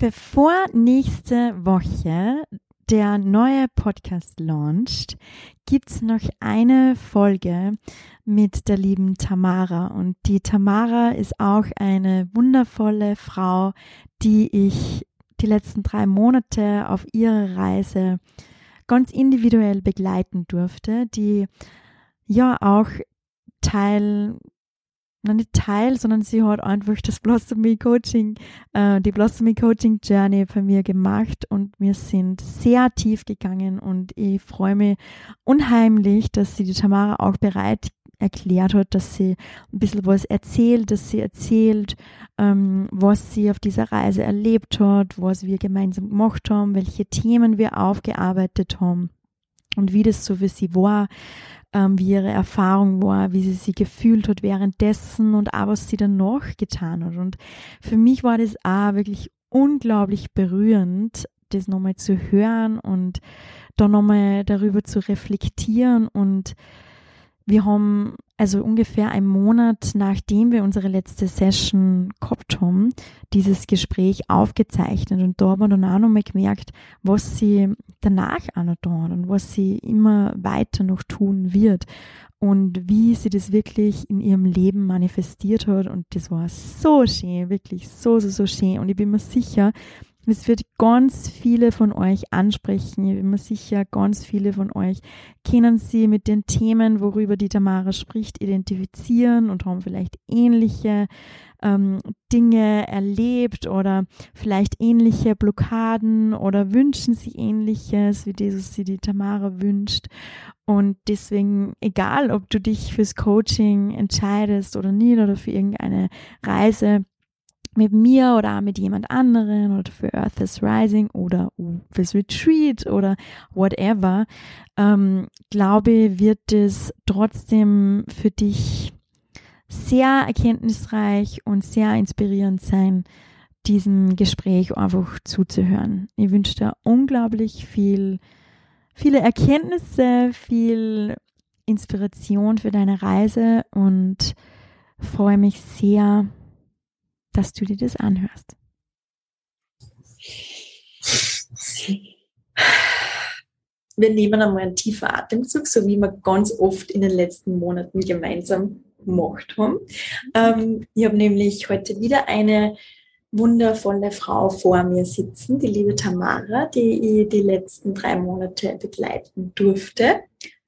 Bevor nächste Woche der neue Podcast launcht, gibt's noch eine Folge mit der lieben Tamara. Und die Tamara ist auch eine wundervolle Frau, die ich die letzten drei Monate auf ihrer Reise ganz individuell begleiten durfte, die ja auch Teil na nicht Teil, sondern sie hat einfach das Blossomy Coaching, äh, die Blossomy Coaching Journey bei mir gemacht und wir sind sehr tief gegangen und ich freue mich unheimlich, dass sie die Tamara auch bereit erklärt hat, dass sie ein bisschen was erzählt, dass sie erzählt, ähm, was sie auf dieser Reise erlebt hat, was wir gemeinsam gemacht haben, welche Themen wir aufgearbeitet haben und wie das so für sie war, ähm, wie ihre Erfahrung war, wie sie sich gefühlt hat währenddessen und auch was sie dann noch getan hat. Und für mich war das auch wirklich unglaublich berührend, das nochmal zu hören und dann nochmal darüber zu reflektieren und wir haben also ungefähr einen Monat nachdem wir unsere letzte Session gehabt haben, dieses Gespräch aufgezeichnet. Und da haben wir dann auch nochmal gemerkt, was sie danach auch noch tun und was sie immer weiter noch tun wird und wie sie das wirklich in ihrem Leben manifestiert hat. Und das war so schön, wirklich so, so, so schön. Und ich bin mir sicher, es wird ganz viele von euch ansprechen. Ich bin mir sicher, ganz viele von euch kennen sie mit den Themen, worüber die Tamara spricht, identifizieren und haben vielleicht ähnliche ähm, Dinge erlebt oder vielleicht ähnliche Blockaden oder wünschen sie ähnliches, wie Jesus sie die Tamara wünscht. Und deswegen, egal ob du dich fürs Coaching entscheidest oder nicht oder für irgendeine Reise, mit mir oder mit jemand anderen oder für Earth is Rising oder fürs Retreat oder whatever, ähm, glaube, wird es trotzdem für dich sehr erkenntnisreich und sehr inspirierend sein, diesem Gespräch einfach zuzuhören. Ich wünsche dir unglaublich viel, viele Erkenntnisse, viel Inspiration für deine Reise und freue mich sehr, dass du dir das anhörst. Wir nehmen einmal einen tiefen Atemzug, so wie wir ganz oft in den letzten Monaten gemeinsam gemacht haben. Ähm, ich habe nämlich heute wieder eine wundervolle Frau vor mir sitzen, die liebe Tamara, die ich die letzten drei Monate begleiten durfte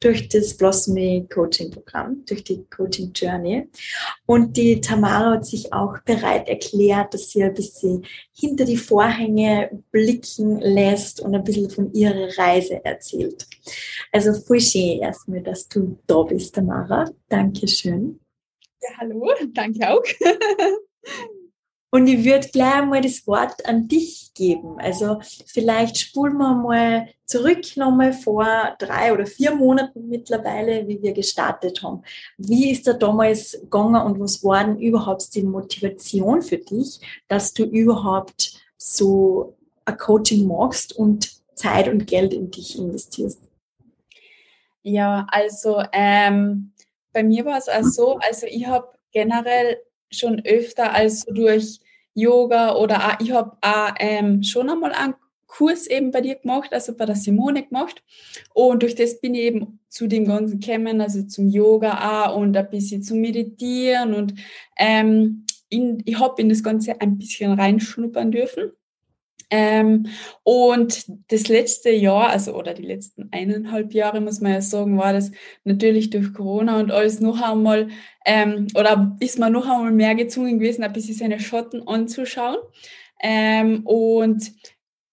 durch das Blossomy Coaching Programm, durch die Coaching Journey. Und die Tamara hat sich auch bereit erklärt, dass sie ein bisschen hinter die Vorhänge blicken lässt und ein bisschen von ihrer Reise erzählt. Also voll schön erstmal, dass du da bist, Tamara. Dankeschön. Ja, hallo, danke auch. Und ich würde gleich einmal das Wort an dich geben. Also vielleicht spulen wir mal zurück nochmal vor drei oder vier Monaten mittlerweile, wie wir gestartet haben. Wie ist da damals gegangen und was war denn überhaupt die Motivation für dich, dass du überhaupt so ein Coaching magst und Zeit und Geld in dich investierst? Ja, also ähm, bei mir war es auch so, also ich habe generell schon öfter als durch Yoga oder ich habe auch ähm, schon einmal einen Kurs eben bei dir gemacht, also bei der Simone gemacht. Und durch das bin ich eben zu dem Ganzen gekommen, also zum Yoga auch und ein bisschen zum Meditieren und ähm, in, ich habe in das Ganze ein bisschen reinschnuppern dürfen. Ähm, und das letzte Jahr, also oder die letzten eineinhalb Jahre, muss man ja sagen, war das natürlich durch Corona und alles noch einmal, ähm, oder ist man noch einmal mehr gezwungen gewesen, ein bisschen seine Schatten anzuschauen. Ähm, und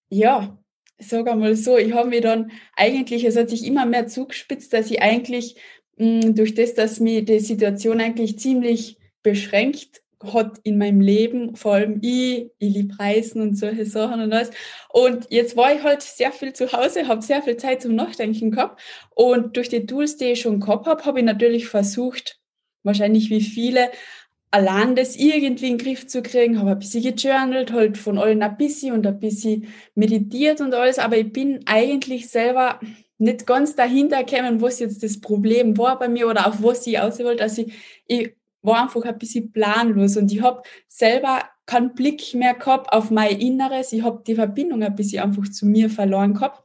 ja, sag einmal so, ich habe mir dann eigentlich, es hat sich immer mehr zugespitzt, dass ich eigentlich mh, durch das, dass mir die Situation eigentlich ziemlich beschränkt hat in meinem Leben, vor allem ich, ich liebe Reisen und solche Sachen und alles. Und jetzt war ich halt sehr viel zu Hause, habe sehr viel Zeit zum Nachdenken gehabt. Und durch die Tools, die ich schon gehabt habe, habe ich natürlich versucht, wahrscheinlich wie viele, allein das irgendwie in den Griff zu kriegen, habe ein bisschen gejournalt, halt von allen ein bisschen und ein bisschen meditiert und alles, aber ich bin eigentlich selber nicht ganz dahinter gekommen, was jetzt das Problem war bei mir oder auf was ich aus wollte. Also ich, ich war einfach ein bisschen planlos und ich habe selber keinen Blick mehr gehabt auf mein Inneres. Ich habe die Verbindung ein bisschen einfach zu mir verloren gehabt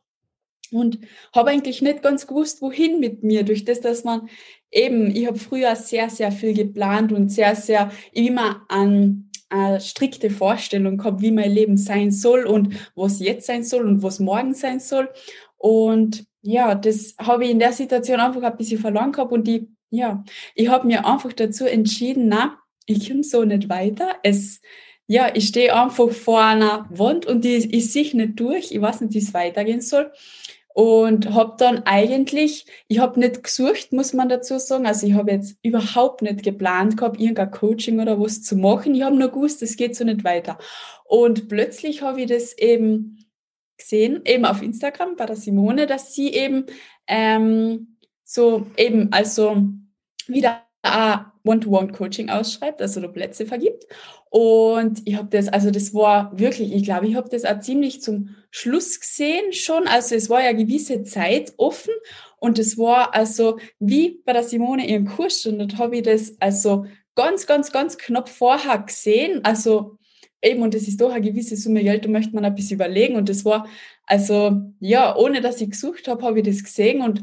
und habe eigentlich nicht ganz gewusst, wohin mit mir. Durch das, dass man eben, ich habe früher sehr, sehr viel geplant und sehr, sehr immer an eine strikte Vorstellung gehabt, wie mein Leben sein soll und was jetzt sein soll und was morgen sein soll. Und ja, das habe ich in der Situation einfach ein bisschen verloren gehabt und die, ja, ich habe mir einfach dazu entschieden, na, ich komme so nicht weiter. Es, ja, ich stehe einfach vor einer Wand und die, ich sehe nicht durch. Ich weiß nicht, wie es weitergehen soll und habe dann eigentlich, ich habe nicht gesucht, muss man dazu sagen, also ich habe jetzt überhaupt nicht geplant gehabt, irgendein Coaching oder was zu machen. Ich habe nur gewusst, es geht so nicht weiter. Und plötzlich habe ich das eben gesehen, eben auf Instagram bei der Simone, dass sie eben ähm, so eben also wieder ein One-to-One-Coaching ausschreibt, also da Plätze vergibt. Und ich habe das, also das war wirklich, ich glaube, ich habe das auch ziemlich zum Schluss gesehen schon. Also es war ja gewisse Zeit offen und es war also wie bei der Simone ihren Kurs und dort habe ich das also ganz, ganz, ganz knapp vorher gesehen. Also eben, und das ist doch eine gewisse Summe Geld, da möchte man ein bisschen überlegen. Und das war, also ja, ohne dass ich gesucht habe, habe ich das gesehen und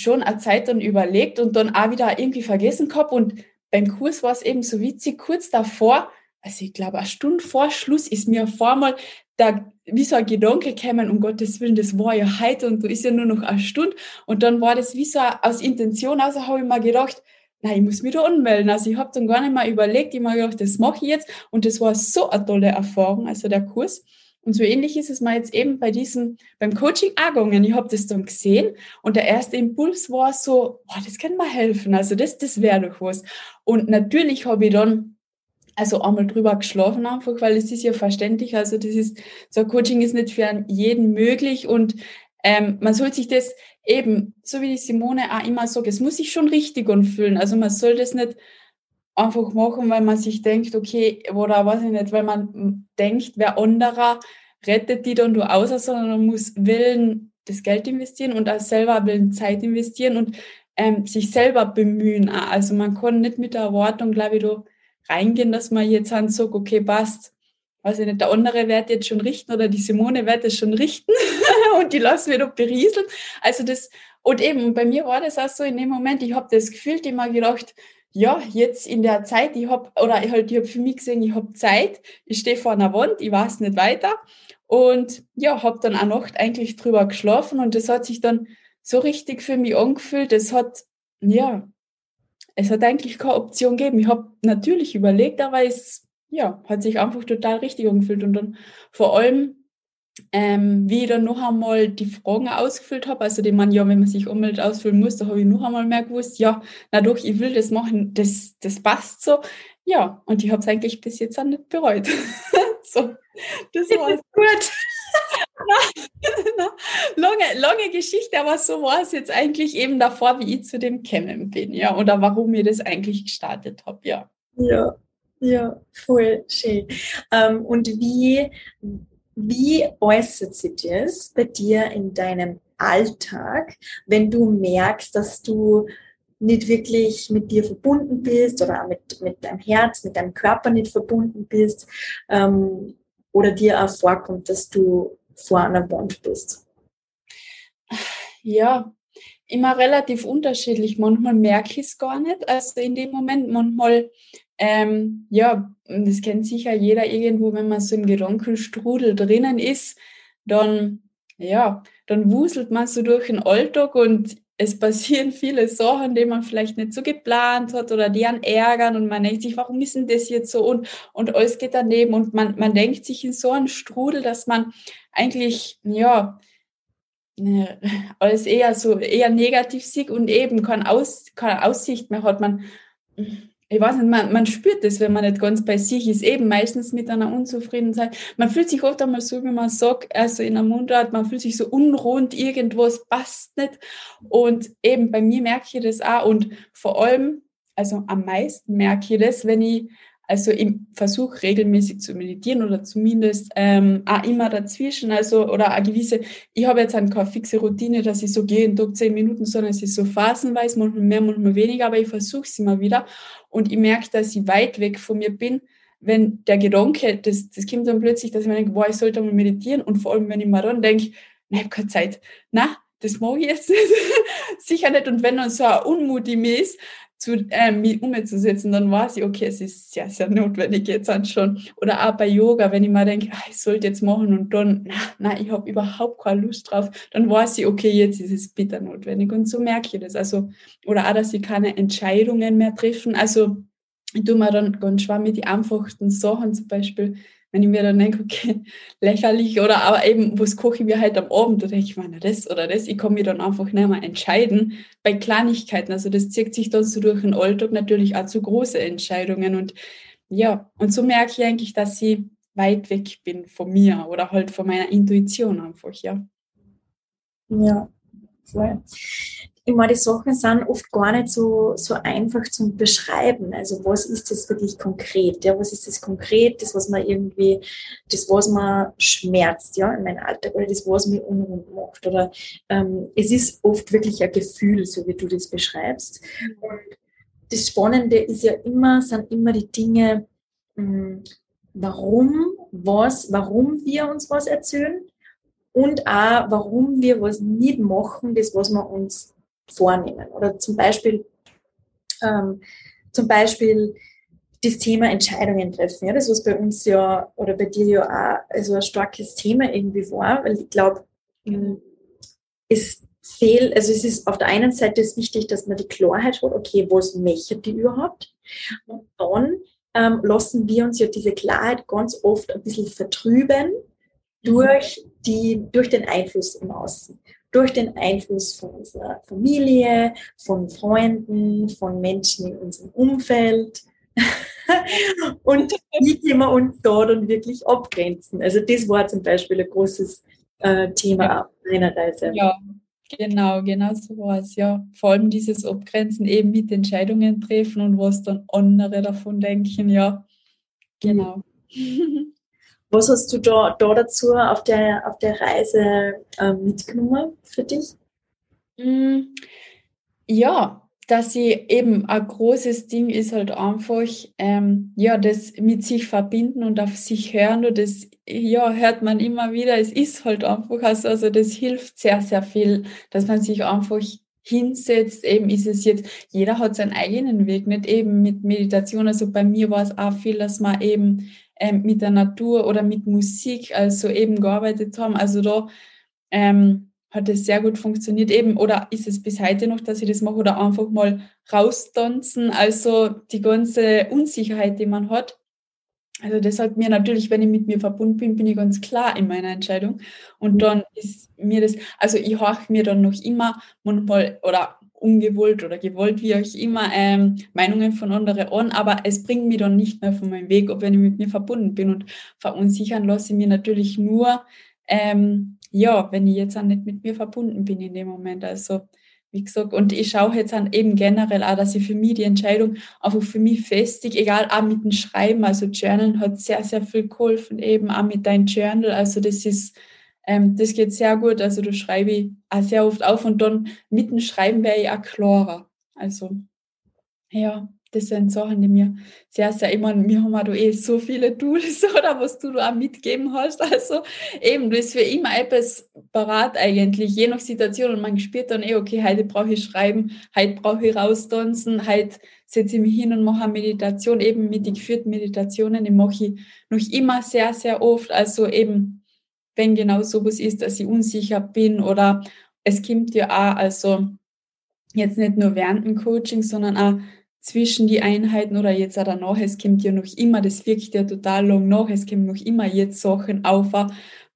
schon eine Zeit dann überlegt und dann auch wieder irgendwie vergessen gehabt. Und beim Kurs war es eben so witzig, kurz davor, also ich glaube, eine Stunde vor Schluss ist mir vormal da wie so ein Gedanke gekommen, um Gottes Willen, das war ja heute und da ist ja nur noch eine Stunde. Und dann war das wie so aus Intention, also habe ich mir gedacht, nein, ich muss mich da anmelden. Also ich habe dann gar nicht mal überlegt, ich habe gedacht, das mache ich jetzt. Und das war so eine tolle Erfahrung, also der Kurs. Und so ähnlich ist es mal jetzt eben bei diesem, beim Coaching auch gegangen. Ich habe das dann gesehen und der erste Impuls war so, oh, das kann mir helfen. Also das, das wäre doch was. Und natürlich habe ich dann also einmal drüber geschlafen einfach, weil es ist ja verständlich. Also das ist, so Coaching ist nicht für jeden möglich und ähm, man soll sich das eben, so wie die Simone auch immer sagt, es muss sich schon richtig anfühlen. Also man soll das nicht einfach machen, weil man sich denkt, okay, oder weiß ich nicht, weil man denkt, wer anderer rettet die dann du aus, sondern man muss Willen das Geld investieren und auch selber Willen Zeit investieren und ähm, sich selber bemühen. Also man kann nicht mit der Erwartung, glaube ich, da reingehen, dass man jetzt dann sagt, okay, passt, weiß ich nicht, der andere wird jetzt schon richten oder die Simone wird es schon richten und die lassen wir doch berieseln. Also das, und eben, bei mir war das auch so in dem Moment, ich habe das gefühlt immer gedacht, ja, jetzt in der Zeit, ich habe, oder halt, ich habe für mich gesehen, ich habe Zeit, ich stehe vor einer Wand, ich weiß nicht weiter. Und ja, habe dann auch Nacht eigentlich drüber geschlafen und das hat sich dann so richtig für mich angefühlt. Es hat, ja, es hat eigentlich keine Option gegeben. Ich habe natürlich überlegt, aber es ja, hat sich einfach total richtig angefühlt. Und dann vor allem, ähm, wie ich dann noch einmal die Fragen ausgefüllt habe, also die man ja, wenn man sich unbedingt ausfüllen muss, da habe ich noch einmal mehr gewusst, ja, na doch, ich will das machen, das, das passt so. Ja, und ich habe es eigentlich bis jetzt auch nicht bereut. so, das war gut. lange, lange Geschichte, aber so war es jetzt eigentlich eben davor, wie ich zu dem Kämmen bin, ja, oder warum ich das eigentlich gestartet habe, ja. Ja, ja, voll schön. Ähm, und wie, wie äußert sich das bei dir in deinem Alltag, wenn du merkst, dass du nicht wirklich mit dir verbunden bist oder mit, mit deinem Herz, mit deinem Körper nicht verbunden bist ähm, oder dir auch vorkommt, dass du vor einer Wand bist? Ja, immer relativ unterschiedlich. Manchmal merke ich es gar nicht. Also in dem Moment, manchmal, ähm, ja, das kennt sicher jeder irgendwo, wenn man so im Gedankenstrudel drinnen ist, dann, ja, dann wuselt man so durch den Alltag und es passieren viele Sachen, die man vielleicht nicht so geplant hat oder die einen ärgern und man denkt sich, warum ist denn das jetzt so und, und alles geht daneben und man, man denkt sich in so einen Strudel, dass man eigentlich, ja, alles eher so, eher negativ sieht und eben keine, Aus, keine Aussicht mehr hat. Man, ich weiß nicht, man, man spürt das, wenn man nicht ganz bei sich ist, eben meistens mit einer Unzufriedenheit. Man fühlt sich oft einmal so, wie man sagt, also in der Mundart, man fühlt sich so unrund, irgendwas passt nicht. Und eben bei mir merke ich das auch und vor allem, also am meisten merke ich das, wenn ich also im Versuch regelmäßig zu meditieren oder zumindest ähm, auch immer dazwischen, also oder eine gewisse, ich habe jetzt keine fixe Routine, dass ich so jeden Tag zehn Minuten, sondern es ist so phasenweise, manchmal mehr, manchmal weniger, aber ich versuche es immer wieder und ich merke, dass ich weit weg von mir bin, wenn der Gedanke, das, das kommt dann plötzlich, dass ich mir denke, boah, ich sollte mal meditieren und vor allem, wenn ich mir dann denke, ich habe keine Zeit. Na, das mag ich jetzt nicht. Sicher nicht. Und wenn dann so ein Unmut in mir ist, zu, äh, mich umzusetzen, dann weiß ich, okay, es ist sehr, sehr notwendig jetzt schon. Oder auch bei Yoga, wenn ich mir denke, ach, ich sollte jetzt machen und dann, na, na ich habe überhaupt keine Lust drauf, dann weiß ich, okay, jetzt ist es bitter notwendig. Und so merke ich das. Also, oder auch, dass ich keine Entscheidungen mehr treffen. Also, ich tue mir dann ganz schwer mit den einfachsten Sachen, zum Beispiel, wenn ich mir dann denke, okay, lächerlich oder aber eben, was koche ich mir halt am Abend, da denke ich mir, das oder das, ich kann mich dann einfach nicht mehr entscheiden bei Kleinigkeiten. Also das zieht sich dann so durch den Alltag natürlich auch zu große Entscheidungen und ja, und so merke ich eigentlich, dass ich weit weg bin von mir oder halt von meiner Intuition einfach, ja. Ja, voll meine, die Sachen sind oft gar nicht so, so einfach zum Beschreiben. Also was ist das wirklich konkret? Ja, was ist das konkret? Das, was man irgendwie, das, was man schmerzt, ja, in meinem Alltag oder das, was mir unruhig macht. Oder ähm, es ist oft wirklich ein Gefühl, so wie du das beschreibst. Und das Spannende ist ja immer, sind immer die Dinge, mh, hm, warum, was, warum wir uns was erzählen und auch, warum wir was nicht machen, das, was wir uns vornehmen. Oder zum Beispiel, ähm, zum Beispiel das Thema Entscheidungen treffen. Ja, das was bei uns ja oder bei dir ja auch also ein starkes Thema irgendwie war, weil ich glaube, hm, es fehlt, also es ist auf der einen Seite ist wichtig, dass man die Klarheit hat, okay, was möchte die überhaupt? Und dann ähm, lassen wir uns ja diese Klarheit ganz oft ein bisschen vertrüben durch, die, durch den Einfluss im Außen durch den Einfluss von unserer Familie, von Freunden, von Menschen in unserem Umfeld. und wie können wir uns da dann wirklich abgrenzen? Also das war zum Beispiel ein großes äh, Thema ja. auf meiner Reise. Ja, genau, genau so war es, ja. Vor allem dieses Abgrenzen eben mit Entscheidungen treffen und was dann andere davon denken, ja. Genau. Was hast du da, da dazu auf der, auf der Reise ähm, mitgenommen für dich? Mm, ja, dass sie eben ein großes Ding ist halt einfach, ähm, ja, das mit sich verbinden und auf sich hören. Und das, ja, hört man immer wieder, es ist halt einfach, also, also das hilft sehr, sehr viel, dass man sich einfach hinsetzt, eben ist es jetzt, jeder hat seinen eigenen Weg, nicht eben mit Meditation, also bei mir war es auch viel, dass man eben ähm, mit der Natur oder mit Musik, also eben gearbeitet haben. Also da ähm, hat es sehr gut funktioniert eben oder ist es bis heute noch, dass ich das mache oder einfach mal raustanzen, also die ganze Unsicherheit, die man hat. Also das hat mir natürlich, wenn ich mit mir verbunden bin, bin ich ganz klar in meiner Entscheidung. Und dann ist mir das, also ich horche mir dann noch immer manchmal oder ungewollt oder gewollt, wie auch immer, ähm, Meinungen von anderen an, aber es bringt mich dann nicht mehr von meinem Weg, ob wenn ich mit mir verbunden bin und verunsichern lasse ich mir natürlich nur, ähm, ja, wenn ich jetzt auch nicht mit mir verbunden bin in dem Moment. Also, wie gesagt, und ich schaue jetzt an eben generell auch, dass ich für mich die Entscheidung einfach für mich festig, egal auch mit dem Schreiben, also Journalen hat sehr, sehr viel geholfen, eben auch mit deinem Journal, also das ist, ähm, das geht sehr gut. Also da schreibe ich auch sehr oft auf und dann mit dem Schreiben wäre ich auch klarer. Also ja, das sind Sachen, die mir sehr, sehr, meine, wir haben auch da eh so viele Tools, oder was du da auch mitgeben hast. Also eben, du ist für immer etwas parat eigentlich, je nach Situation. Und man spürt dann eh, okay, heute brauche ich schreiben, heute brauche ich raustanzen, heute setze ich mich hin und mache eine Meditation, eben mit den geführten Meditationen, die mache ich noch immer sehr, sehr oft. Also eben wenn genau sowas ist, dass ich unsicher bin oder es kommt ja auch, also jetzt nicht nur während dem Coaching, sondern auch zwischen die Einheiten oder jetzt auch danach, es kommt ja noch immer, das wirkt ja total lang nach, es kommen noch immer jetzt Sachen auf,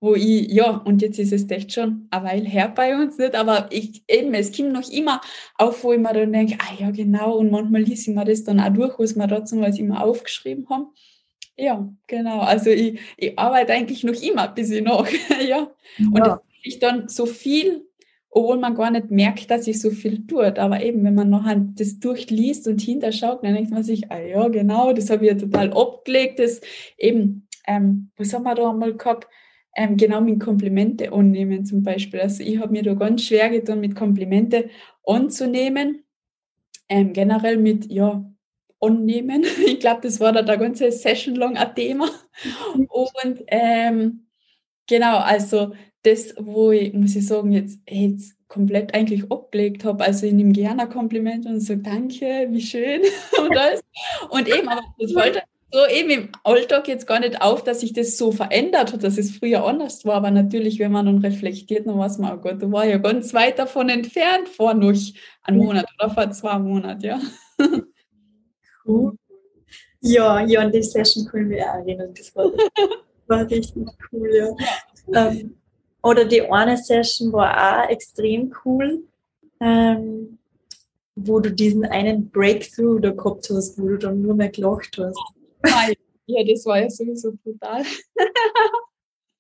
wo ich, ja, und jetzt ist es echt schon eine Weile her bei uns, nicht? Aber ich, eben, es kommt noch immer auf, wo ich mir dann denke, ah ja, genau, und manchmal lese ich mir das dann auch durch, was wir dazu was immer aufgeschrieben haben. Ja, genau. Also ich, ich arbeite eigentlich noch immer ein bisschen nach. ja. Und ja. ich dann so viel, obwohl man gar nicht merkt, dass ich so viel tut. Aber eben, wenn man noch das durchliest und hinterschaut, dann denkt man sich, ah ja, genau, das habe ich ja total abgelegt. Das eben, ähm, was haben wir da einmal gehabt? Ähm, genau mit Komplimente annehmen zum Beispiel. Also ich habe mir da ganz schwer getan, mit Komplimente anzunehmen. Ähm, generell mit, ja, annehmen. Ich glaube, das war da der ganze Session lang ein Thema. Und ähm, genau, also das, wo ich, muss ich sagen, jetzt, jetzt komplett eigentlich abgelegt habe. Also ich nehme gerne ein Kompliment und sage Danke, wie schön und alles. Und eben, aber das fällt so eben im Alltag jetzt gar nicht auf, dass sich das so verändert hat, dass es früher anders war. Aber natürlich, wenn man dann reflektiert, dann weiß man, oh Gott, du war ja ganz weit davon entfernt vor noch einem Monat oder vor zwei Monaten, ja. Cool. Ja, ja, an die Session können wir auch erinnern. Das war, war richtig cool, ja. Ähm, oder die eine Session war auch extrem cool, ähm, wo du diesen einen Breakthrough da gehabt hast, wo du dann nur mehr gelacht hast. Ja, das war ja sowieso brutal.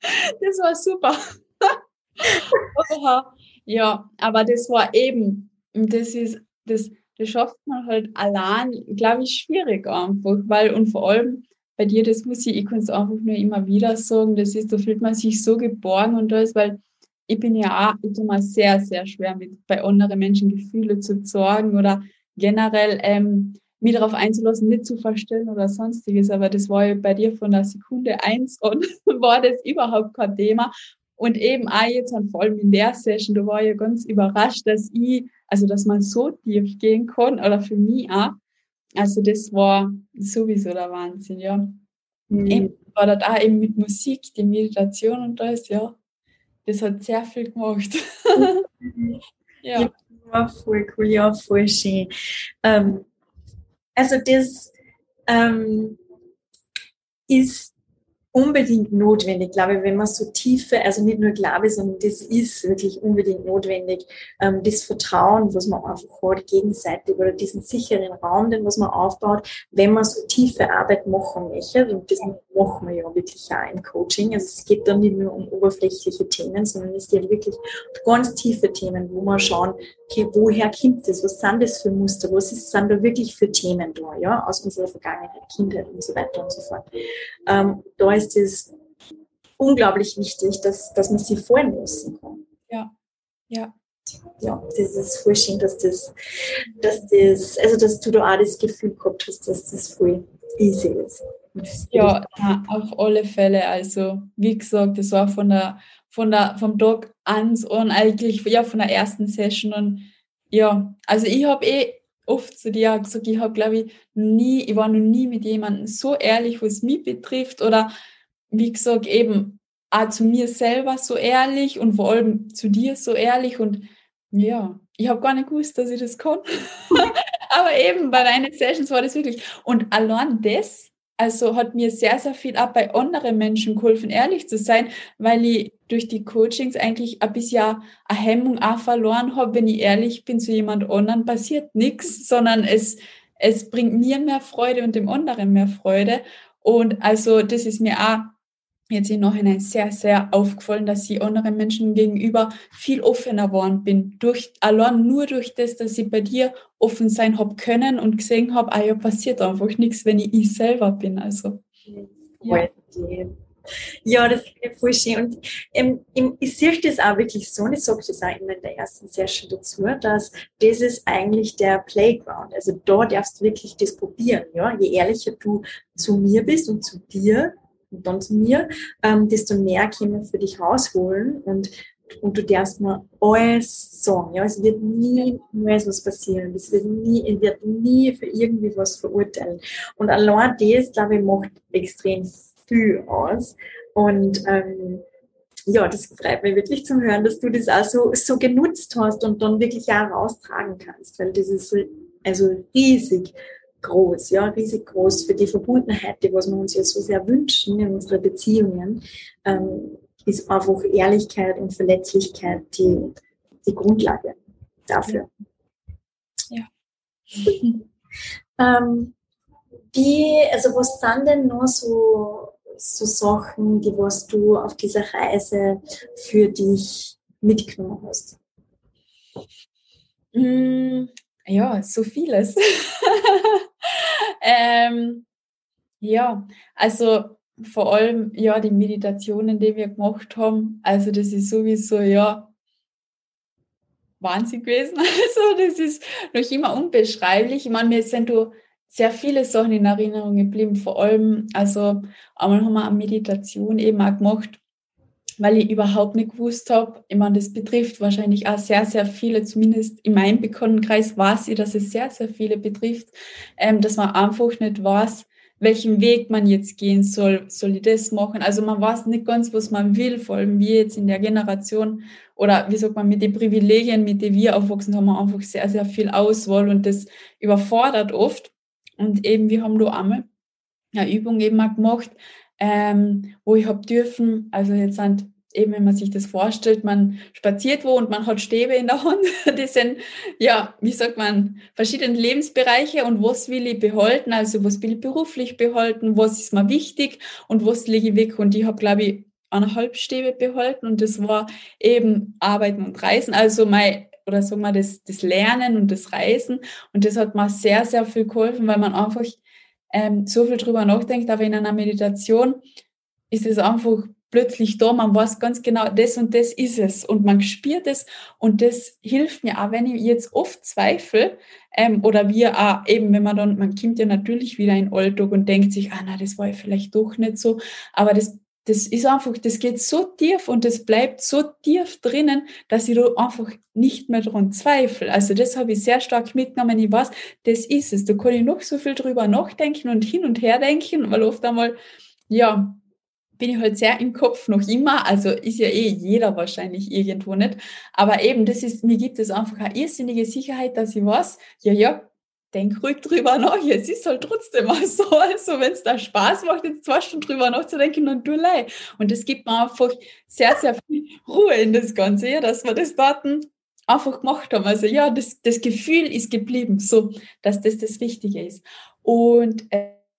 das war super. ja, aber das war eben, das ist, das, das schafft man halt allein, glaube ich, schwierig einfach, weil und vor allem, bei dir, das muss ich, ich kann es einfach nur immer wieder sagen, das ist, da fühlt man sich so geborgen und alles, weil ich bin ja auch, ich tue mir sehr, sehr schwer mit bei anderen Menschen Gefühle zu sorgen oder generell ähm, mich darauf einzulassen, nicht zu verstellen oder sonstiges. Aber das war ja bei dir von der Sekunde eins und war das überhaupt kein Thema. Und eben auch jetzt vor allem in der Session, da war ich ja ganz überrascht, dass ich, also dass man so tief gehen kann, oder für mich auch, also das war sowieso der Wahnsinn, ja. Mhm. Eben war das auch eben mit Musik, die Meditation und das, ja. Das hat sehr viel gemacht. ja. ja. War voll cool, ja, voll schön. Ähm, also das ähm, ist unbedingt notwendig, glaube ich, wenn man so tiefe, also nicht nur glaube, sondern das ist wirklich unbedingt notwendig, ähm, das Vertrauen, was man einfach hat, gegenseitig oder diesen sicheren Raum, den was man aufbaut, wenn man so tiefe Arbeit machen möchte. Und das machen wir ja wirklich auch im Coaching. Also es geht dann nicht nur um oberflächliche Themen, sondern es geht wirklich um ganz tiefe Themen, wo man schauen, okay, woher kommt das? Was sind das für Muster? Was ist, sind da wirklich für Themen da, ja, aus unserer Vergangenheit, Kindheit und so weiter und so fort. Ähm, da ist es unglaublich wichtig, dass, dass man sie fallen lassen kann. Ja, ja. Ja, das ist voll schön, dass das, dass das, also dass du da auch das Gefühl gehabt hast, dass das voll easy ist. Ja, auf alle Fälle. Also, wie gesagt, das war von der, von der, vom Tag ans und eigentlich, ja, von der ersten Session und ja, also ich habe eh oft zu dir gesagt, ich habe, glaube ich, nie, ich war noch nie mit jemandem so ehrlich, was mich betrifft oder wie gesagt, eben auch zu mir selber so ehrlich und vor allem zu dir so ehrlich und ja, ich habe gar nicht gewusst, dass ich das kann. Aber eben bei deinen Sessions war das wirklich. Und allein das, also hat mir sehr, sehr viel auch bei anderen Menschen geholfen, ehrlich zu sein, weil ich durch die Coachings eigentlich ein bisschen eine Hemmung auch verloren habe, wenn ich ehrlich bin zu jemand anderen, passiert nichts, sondern es, es bringt mir mehr Freude und dem anderen mehr Freude. Und also das ist mir auch jetzt im Nachhinein sehr, sehr aufgefallen, dass ich anderen Menschen gegenüber viel offener geworden bin. Durch, allein nur durch das, dass ich bei dir offen sein habe können und gesehen habe, ah ja, passiert einfach nichts, wenn ich ich selber bin. Also, ja. Ja, das ist voll schön. Und ähm, ich sehe das auch wirklich so, und ich sage das auch immer in der ersten Session dazu, dass das ist eigentlich der Playground. Also da darfst du wirklich das probieren. Ja? Je ehrlicher du zu mir bist und zu dir, und dann zu mir, ähm, desto mehr können wir für dich rausholen und, und du darfst mir alles sagen. Ja? Es wird nie was passieren. Es wird nie, es wird nie für irgendwie was verurteilen. Und allein das, glaube ich, macht extrem viel aus. Und ähm, ja, das freut mich wirklich zu hören, dass du das auch so, so genutzt hast und dann wirklich auch raustragen kannst, weil das ist also riesig groß, ja, riesig groß für die Verbundenheit, die was wir uns ja so sehr wünschen in unseren Beziehungen, ähm, ist einfach Ehrlichkeit und Verletzlichkeit die, die Grundlage dafür. Ja. ähm, die, also was sind denn noch so, so Sachen, die was du auf dieser Reise für dich mitgenommen hast? Mm, ja, so vieles. ähm, ja, also vor allem ja die Meditationen, die wir gemacht haben. Also das ist sowieso ja Wahnsinn gewesen. Also das ist noch immer unbeschreiblich. Ich meine, wir sind da sehr viele Sachen in Erinnerung geblieben. Vor allem, also einmal haben wir eine Meditation eben auch gemacht, weil ich überhaupt nicht gewusst habe, ich meine, das betrifft wahrscheinlich auch sehr, sehr viele, zumindest in meinem Bekanntenkreis weiß ich, dass es sehr, sehr viele betrifft, ähm, dass man einfach nicht weiß, welchen Weg man jetzt gehen soll. Soll ich das machen? Also man weiß nicht ganz, was man will, vor allem wir jetzt in der Generation oder wie sagt man, mit den Privilegien, mit denen wir aufwachsen, haben wir einfach sehr, sehr viel Auswahl und das überfordert oft. Und eben, wir haben da einmal eine Übung eben mal gemacht, ähm, wo ich habe dürfen, also jetzt sind eben, wenn man sich das vorstellt, man spaziert wo und man hat Stäbe in der Hand. Das sind, ja, wie sagt man, verschiedene Lebensbereiche und was will ich behalten, also was will ich beruflich behalten, was ist mir wichtig? Und was lege ich weg. Und ich habe, glaube ich, eineinhalb Stäbe behalten und das war eben Arbeiten und Reisen, also mein oder sagen wir das, das Lernen und das Reisen. Und das hat mir sehr, sehr viel geholfen, weil man einfach ähm, so viel drüber nachdenkt, aber in einer Meditation ist es einfach plötzlich da, man weiß ganz genau, das und das ist es. Und man spürt es und das hilft mir auch, wenn ich jetzt oft zweifle ähm, oder wir auch eben, wenn man dann, man kommt ja natürlich wieder in den Alltag und denkt sich, ah na, das war ja vielleicht doch nicht so, aber das das ist einfach, das geht so tief und das bleibt so tief drinnen, dass ich da einfach nicht mehr dran zweifle. Also das habe ich sehr stark mitgenommen. Ich weiß, das ist es. Da kann ich noch so viel drüber nachdenken und hin und her denken, weil oft einmal, ja, bin ich halt sehr im Kopf noch immer. Also ist ja eh jeder wahrscheinlich irgendwo nicht. Aber eben, das ist, mir gibt es einfach eine irrsinnige Sicherheit, dass ich weiß, ja, ja, denk ruhig drüber nach. Es ist halt trotzdem mal so. Also, wenn es da Spaß macht, jetzt zwei Stunden drüber nachzudenken, dann du leid. Und es gibt mir einfach sehr, sehr viel Ruhe in das Ganze, ja, dass wir das Daten einfach gemacht haben. Also, ja, das, das Gefühl ist geblieben, so, dass das das Wichtige ist. Und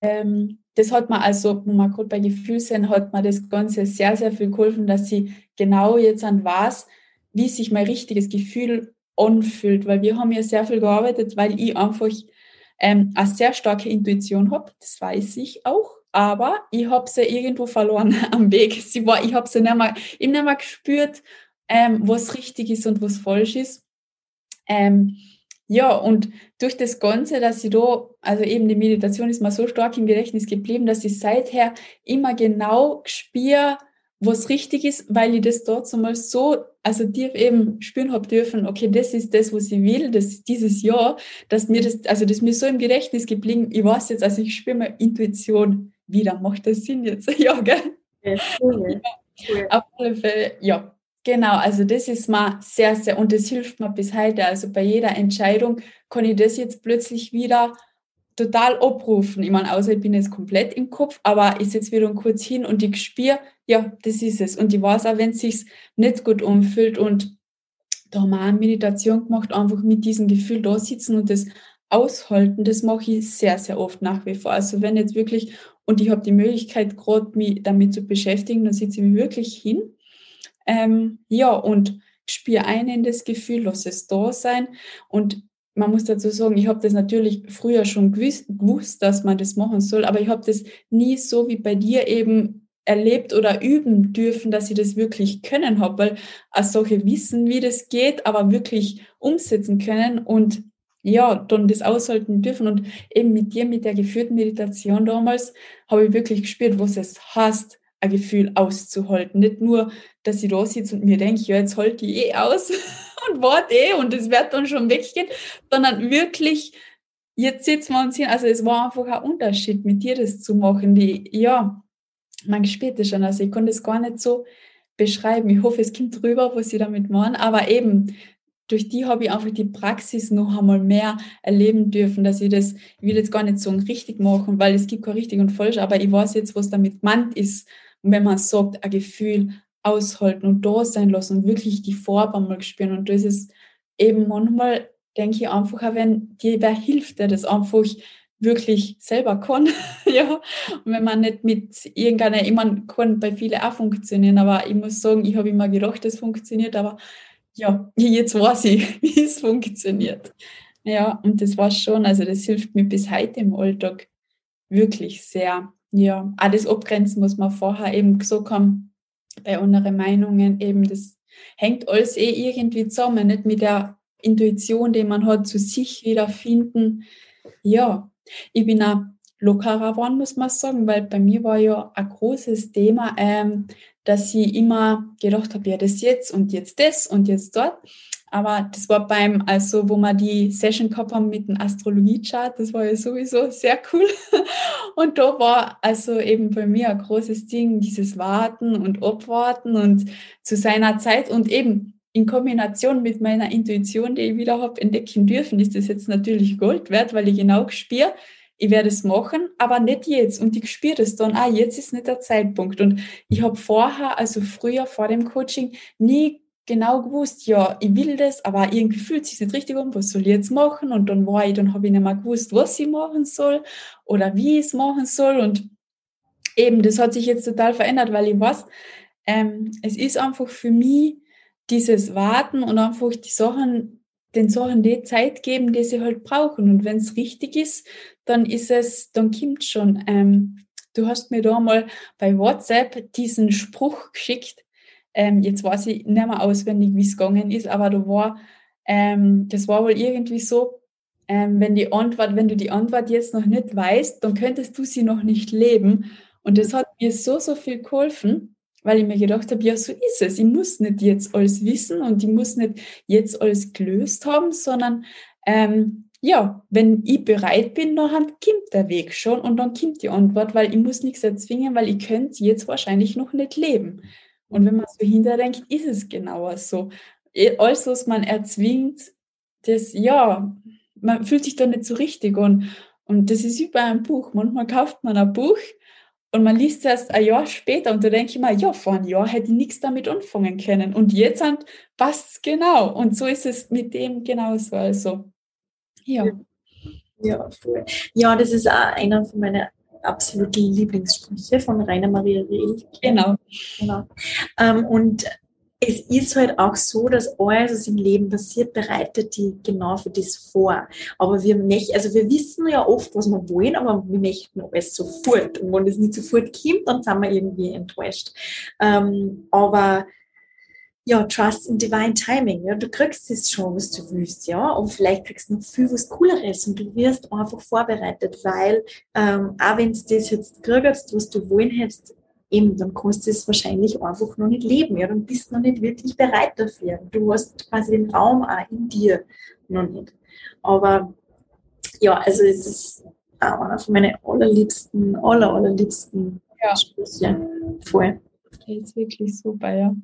ähm, das hat mir also, wo wir gerade bei Gefühl sind, hat mir das Ganze sehr, sehr viel geholfen, dass ich genau jetzt an was, wie sich mein richtiges Gefühl anfühlt, weil wir haben ja sehr viel gearbeitet, weil ich einfach ähm, eine sehr starke Intuition habe, das weiß ich auch, aber ich habe sie irgendwo verloren am Weg. Sie war, ich habe sie nicht mehr, ich nicht mehr gespürt, ähm, was richtig ist und was falsch ist. Ähm, ja, und durch das Ganze, dass ich da, also eben die Meditation ist mir so stark im Gedächtnis geblieben, dass ich seither immer genau spüre, was richtig ist, weil ich das dort so mal so, also tief eben spüren habe dürfen, okay, das ist das, was ich will, das ist dieses Jahr, dass mir das, also das mir so im Gedächtnis geblieben, ich weiß jetzt, also ich spüre meine Intuition wieder, macht das Sinn jetzt? ja, gell? Ja, cool. Ja, Auf alle Fälle, ja. Genau, also das ist mal sehr, sehr, und das hilft mir bis heute. Also bei jeder Entscheidung kann ich das jetzt plötzlich wieder total abrufen. Ich meine, außer ich bin jetzt komplett im Kopf, aber ich setze wieder kurz hin und ich spüre, ja, das ist es. Und ich weiß auch, wenn es sich nicht gut umfühlt und da haben wir eine Meditation gemacht, einfach mit diesem Gefühl da sitzen und das aushalten, das mache ich sehr, sehr oft nach wie vor. Also wenn jetzt wirklich, und ich habe die Möglichkeit, gerade mich damit zu beschäftigen, dann sitze ich mich wirklich hin. Ähm, ja, und spüre ein in das Gefühl, lass es da sein. Und man muss dazu sagen, ich habe das natürlich früher schon gewusst, dass man das machen soll, aber ich habe das nie so wie bei dir eben erlebt oder üben dürfen, dass ich das wirklich können habe, weil als solche wissen, wie das geht, aber wirklich umsetzen können und ja, dann das aushalten dürfen. Und eben mit dir, mit der geführten Meditation damals, habe ich wirklich gespürt, was es heißt, ein Gefühl auszuhalten. Nicht nur, dass ich da sitze und mir denke, ja, jetzt halte ich eh aus und warte eh und es wird dann schon weggehen, sondern wirklich, jetzt sitzen wir uns hin. Also es war einfach ein Unterschied, mit dir das zu machen. Die, ja, man spürt das schon. Also ich konnte es gar nicht so beschreiben. Ich hoffe, es kommt drüber, was sie damit machen. Aber eben, durch die habe ich einfach die Praxis noch einmal mehr erleben dürfen, dass ich das, ich will jetzt gar nicht so richtig machen, weil es gibt kein richtig und falsch, aber ich weiß jetzt, was damit gemeint ist. Und wenn man sagt, ein Gefühl aushalten und da sein lassen und wirklich die Farbe einmal spüren. Und das ist eben manchmal, denke ich einfach, wenn dir wer hilft, der das einfach wirklich selber kann. ja. Und wenn man nicht mit irgendeiner, ich meine, kann bei vielen auch funktionieren, aber ich muss sagen, ich habe immer gedacht, das funktioniert, aber ja, jetzt weiß ich, wie es funktioniert. Ja, und das war schon, also das hilft mir bis heute im Alltag wirklich sehr. Ja, alles abgrenzen muss man vorher eben gesagt haben, bei anderen Meinungen eben, das hängt alles eh irgendwie zusammen, nicht mit der Intuition, die man hat, zu sich wiederfinden. Ja, Ich bin auch lockerer geworden, muss man sagen, weil bei mir war ja ein großes Thema, ähm, dass ich immer gedacht habe, ja, das jetzt und jetzt das und jetzt dort. Aber das war beim, also wo wir die Session gehabt haben mit dem Astrologie-Chart, das war ja sowieso sehr cool. Und da war also eben bei mir ein großes Ding, dieses Warten und Abwarten und zu seiner Zeit und eben in Kombination mit meiner Intuition, die ich wieder habe entdecken dürfen, ist das jetzt natürlich Gold wert, weil ich genau spüre, ich werde es machen, aber nicht jetzt. Und ich spüre das dann, ah, jetzt ist nicht der Zeitpunkt. Und ich habe vorher, also früher vor dem Coaching, nie genau gewusst, ja, ich will das, aber irgendwie fühlt sich nicht richtig um, was soll ich jetzt machen? Und dann war ich, dann habe ich nicht mehr gewusst, was ich machen soll oder wie ich es machen soll. Und eben, das hat sich jetzt total verändert, weil ich weiß, ähm, es ist einfach für mich dieses Warten und einfach die Sachen, den Sachen die Zeit geben, die sie halt brauchen. Und wenn es richtig ist, dann ist es, dann kommt schon. Ähm, du hast mir da mal bei WhatsApp diesen Spruch geschickt, ähm, jetzt weiß ich nicht mehr auswendig, wie es gegangen ist, aber da war, ähm, das war wohl irgendwie so, ähm, wenn die Antwort, wenn du die Antwort jetzt noch nicht weißt, dann könntest du sie noch nicht leben. Und das hat mir so, so viel geholfen, weil ich mir gedacht habe, ja, so ist es. Ich muss nicht jetzt alles wissen und ich muss nicht jetzt alles gelöst haben, sondern ähm, ja, wenn ich bereit bin, dann kommt der Weg schon und dann kommt die Antwort, weil ich muss nichts erzwingen, weil ich könnte jetzt wahrscheinlich noch nicht leben. Und wenn man so hinterdenkt, ist es genauer so. Eh, alles, was man erzwingt, das, ja, man fühlt sich da nicht so richtig. Und, und das ist wie bei einem Buch. Manchmal kauft man ein Buch und man liest es erst ein Jahr später und da denke ich mir, ja, vor einem Jahr hätte ich nichts damit anfangen können. Und jetzt passt es genau. Und so ist es mit dem genauso. Also, ja. Ja, voll. Ja, das ist auch einer von meinen absolute Lieblingssprüche von Rainer Maria Rilke. Genau. genau. Ähm, und es ist halt auch so, dass alles, was im Leben passiert, bereitet die genau für das vor. Aber wir also wir wissen ja oft, was wir wollen, aber wir möchten alles sofort. Und wenn es nicht sofort kommt, dann sind wir irgendwie enttäuscht. Ähm, aber ja, Trust in Divine Timing. Ja, du kriegst es schon, was du willst, ja, und vielleicht kriegst du noch viel was Cooleres und du wirst einfach vorbereitet, weil ähm, auch wenn du das jetzt kriegst, was du wollen hättest, eben, dann kannst du es wahrscheinlich einfach noch nicht leben, ja, dann bist du noch nicht wirklich bereit dafür. Du hast quasi den Raum auch in dir noch nicht. Aber ja, also es ist auch einer von meinen allerliebsten, aller, allerliebsten ja. Sprüche. Voll. Das ist wirklich super, ja.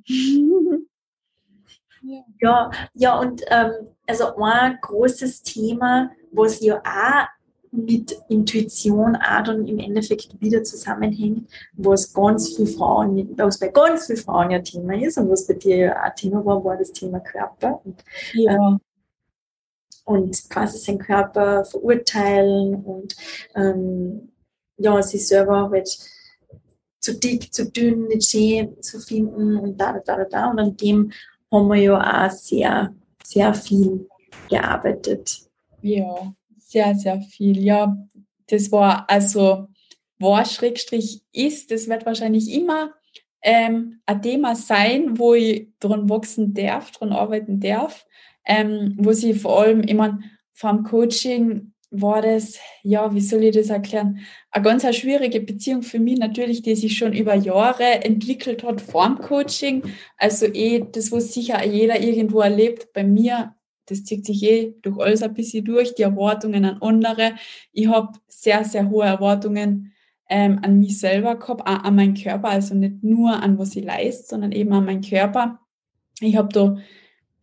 Ja, ja, und ähm, also ein großes Thema, was ja auch mit Intuition auch dann im Endeffekt wieder zusammenhängt, was ganz viele Frauen, was bei ganz vielen Frauen ja Thema ist und was bei dir ja auch Thema war, war das Thema Körper. Und, ja. ähm, und quasi seinen Körper verurteilen und ähm, ja, sich selber halt zu dick, zu dünn, nicht schön zu finden und da, da, da, da. Und an dem haben wir ja auch sehr, sehr viel gearbeitet. Ja, sehr, sehr viel. Ja, das war also, war Schrägstrich ist, das wird wahrscheinlich immer ähm, ein Thema sein, wo ich dran wachsen darf, dran arbeiten darf, ähm, wo sie vor allem immer vom Coaching war das, ja, wie soll ich das erklären? Eine ganz schwierige Beziehung für mich natürlich, die sich schon über Jahre entwickelt hat vor dem Coaching. Also eh, das, was sicher jeder irgendwo erlebt, bei mir, das zieht sich eh durch alles ein bisschen durch, die Erwartungen an andere. Ich habe sehr, sehr hohe Erwartungen ähm, an mich selber gehabt, auch an meinen Körper, also nicht nur an was ich leiste, sondern eben an meinen Körper. Ich habe da,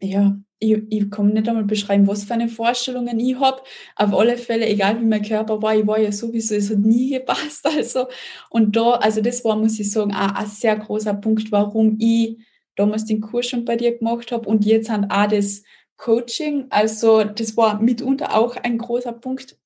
ja, ich, ich kann nicht einmal beschreiben, was für eine Vorstellungen ich habe. Auf alle Fälle, egal wie mein Körper war, ich war ja sowieso, es hat nie gepasst. Also, und da, also das war, muss ich sagen, auch ein sehr großer Punkt, warum ich damals den Kurs schon bei dir gemacht habe und jetzt halt auch das Coaching. Also, das war mitunter auch ein großer Punkt.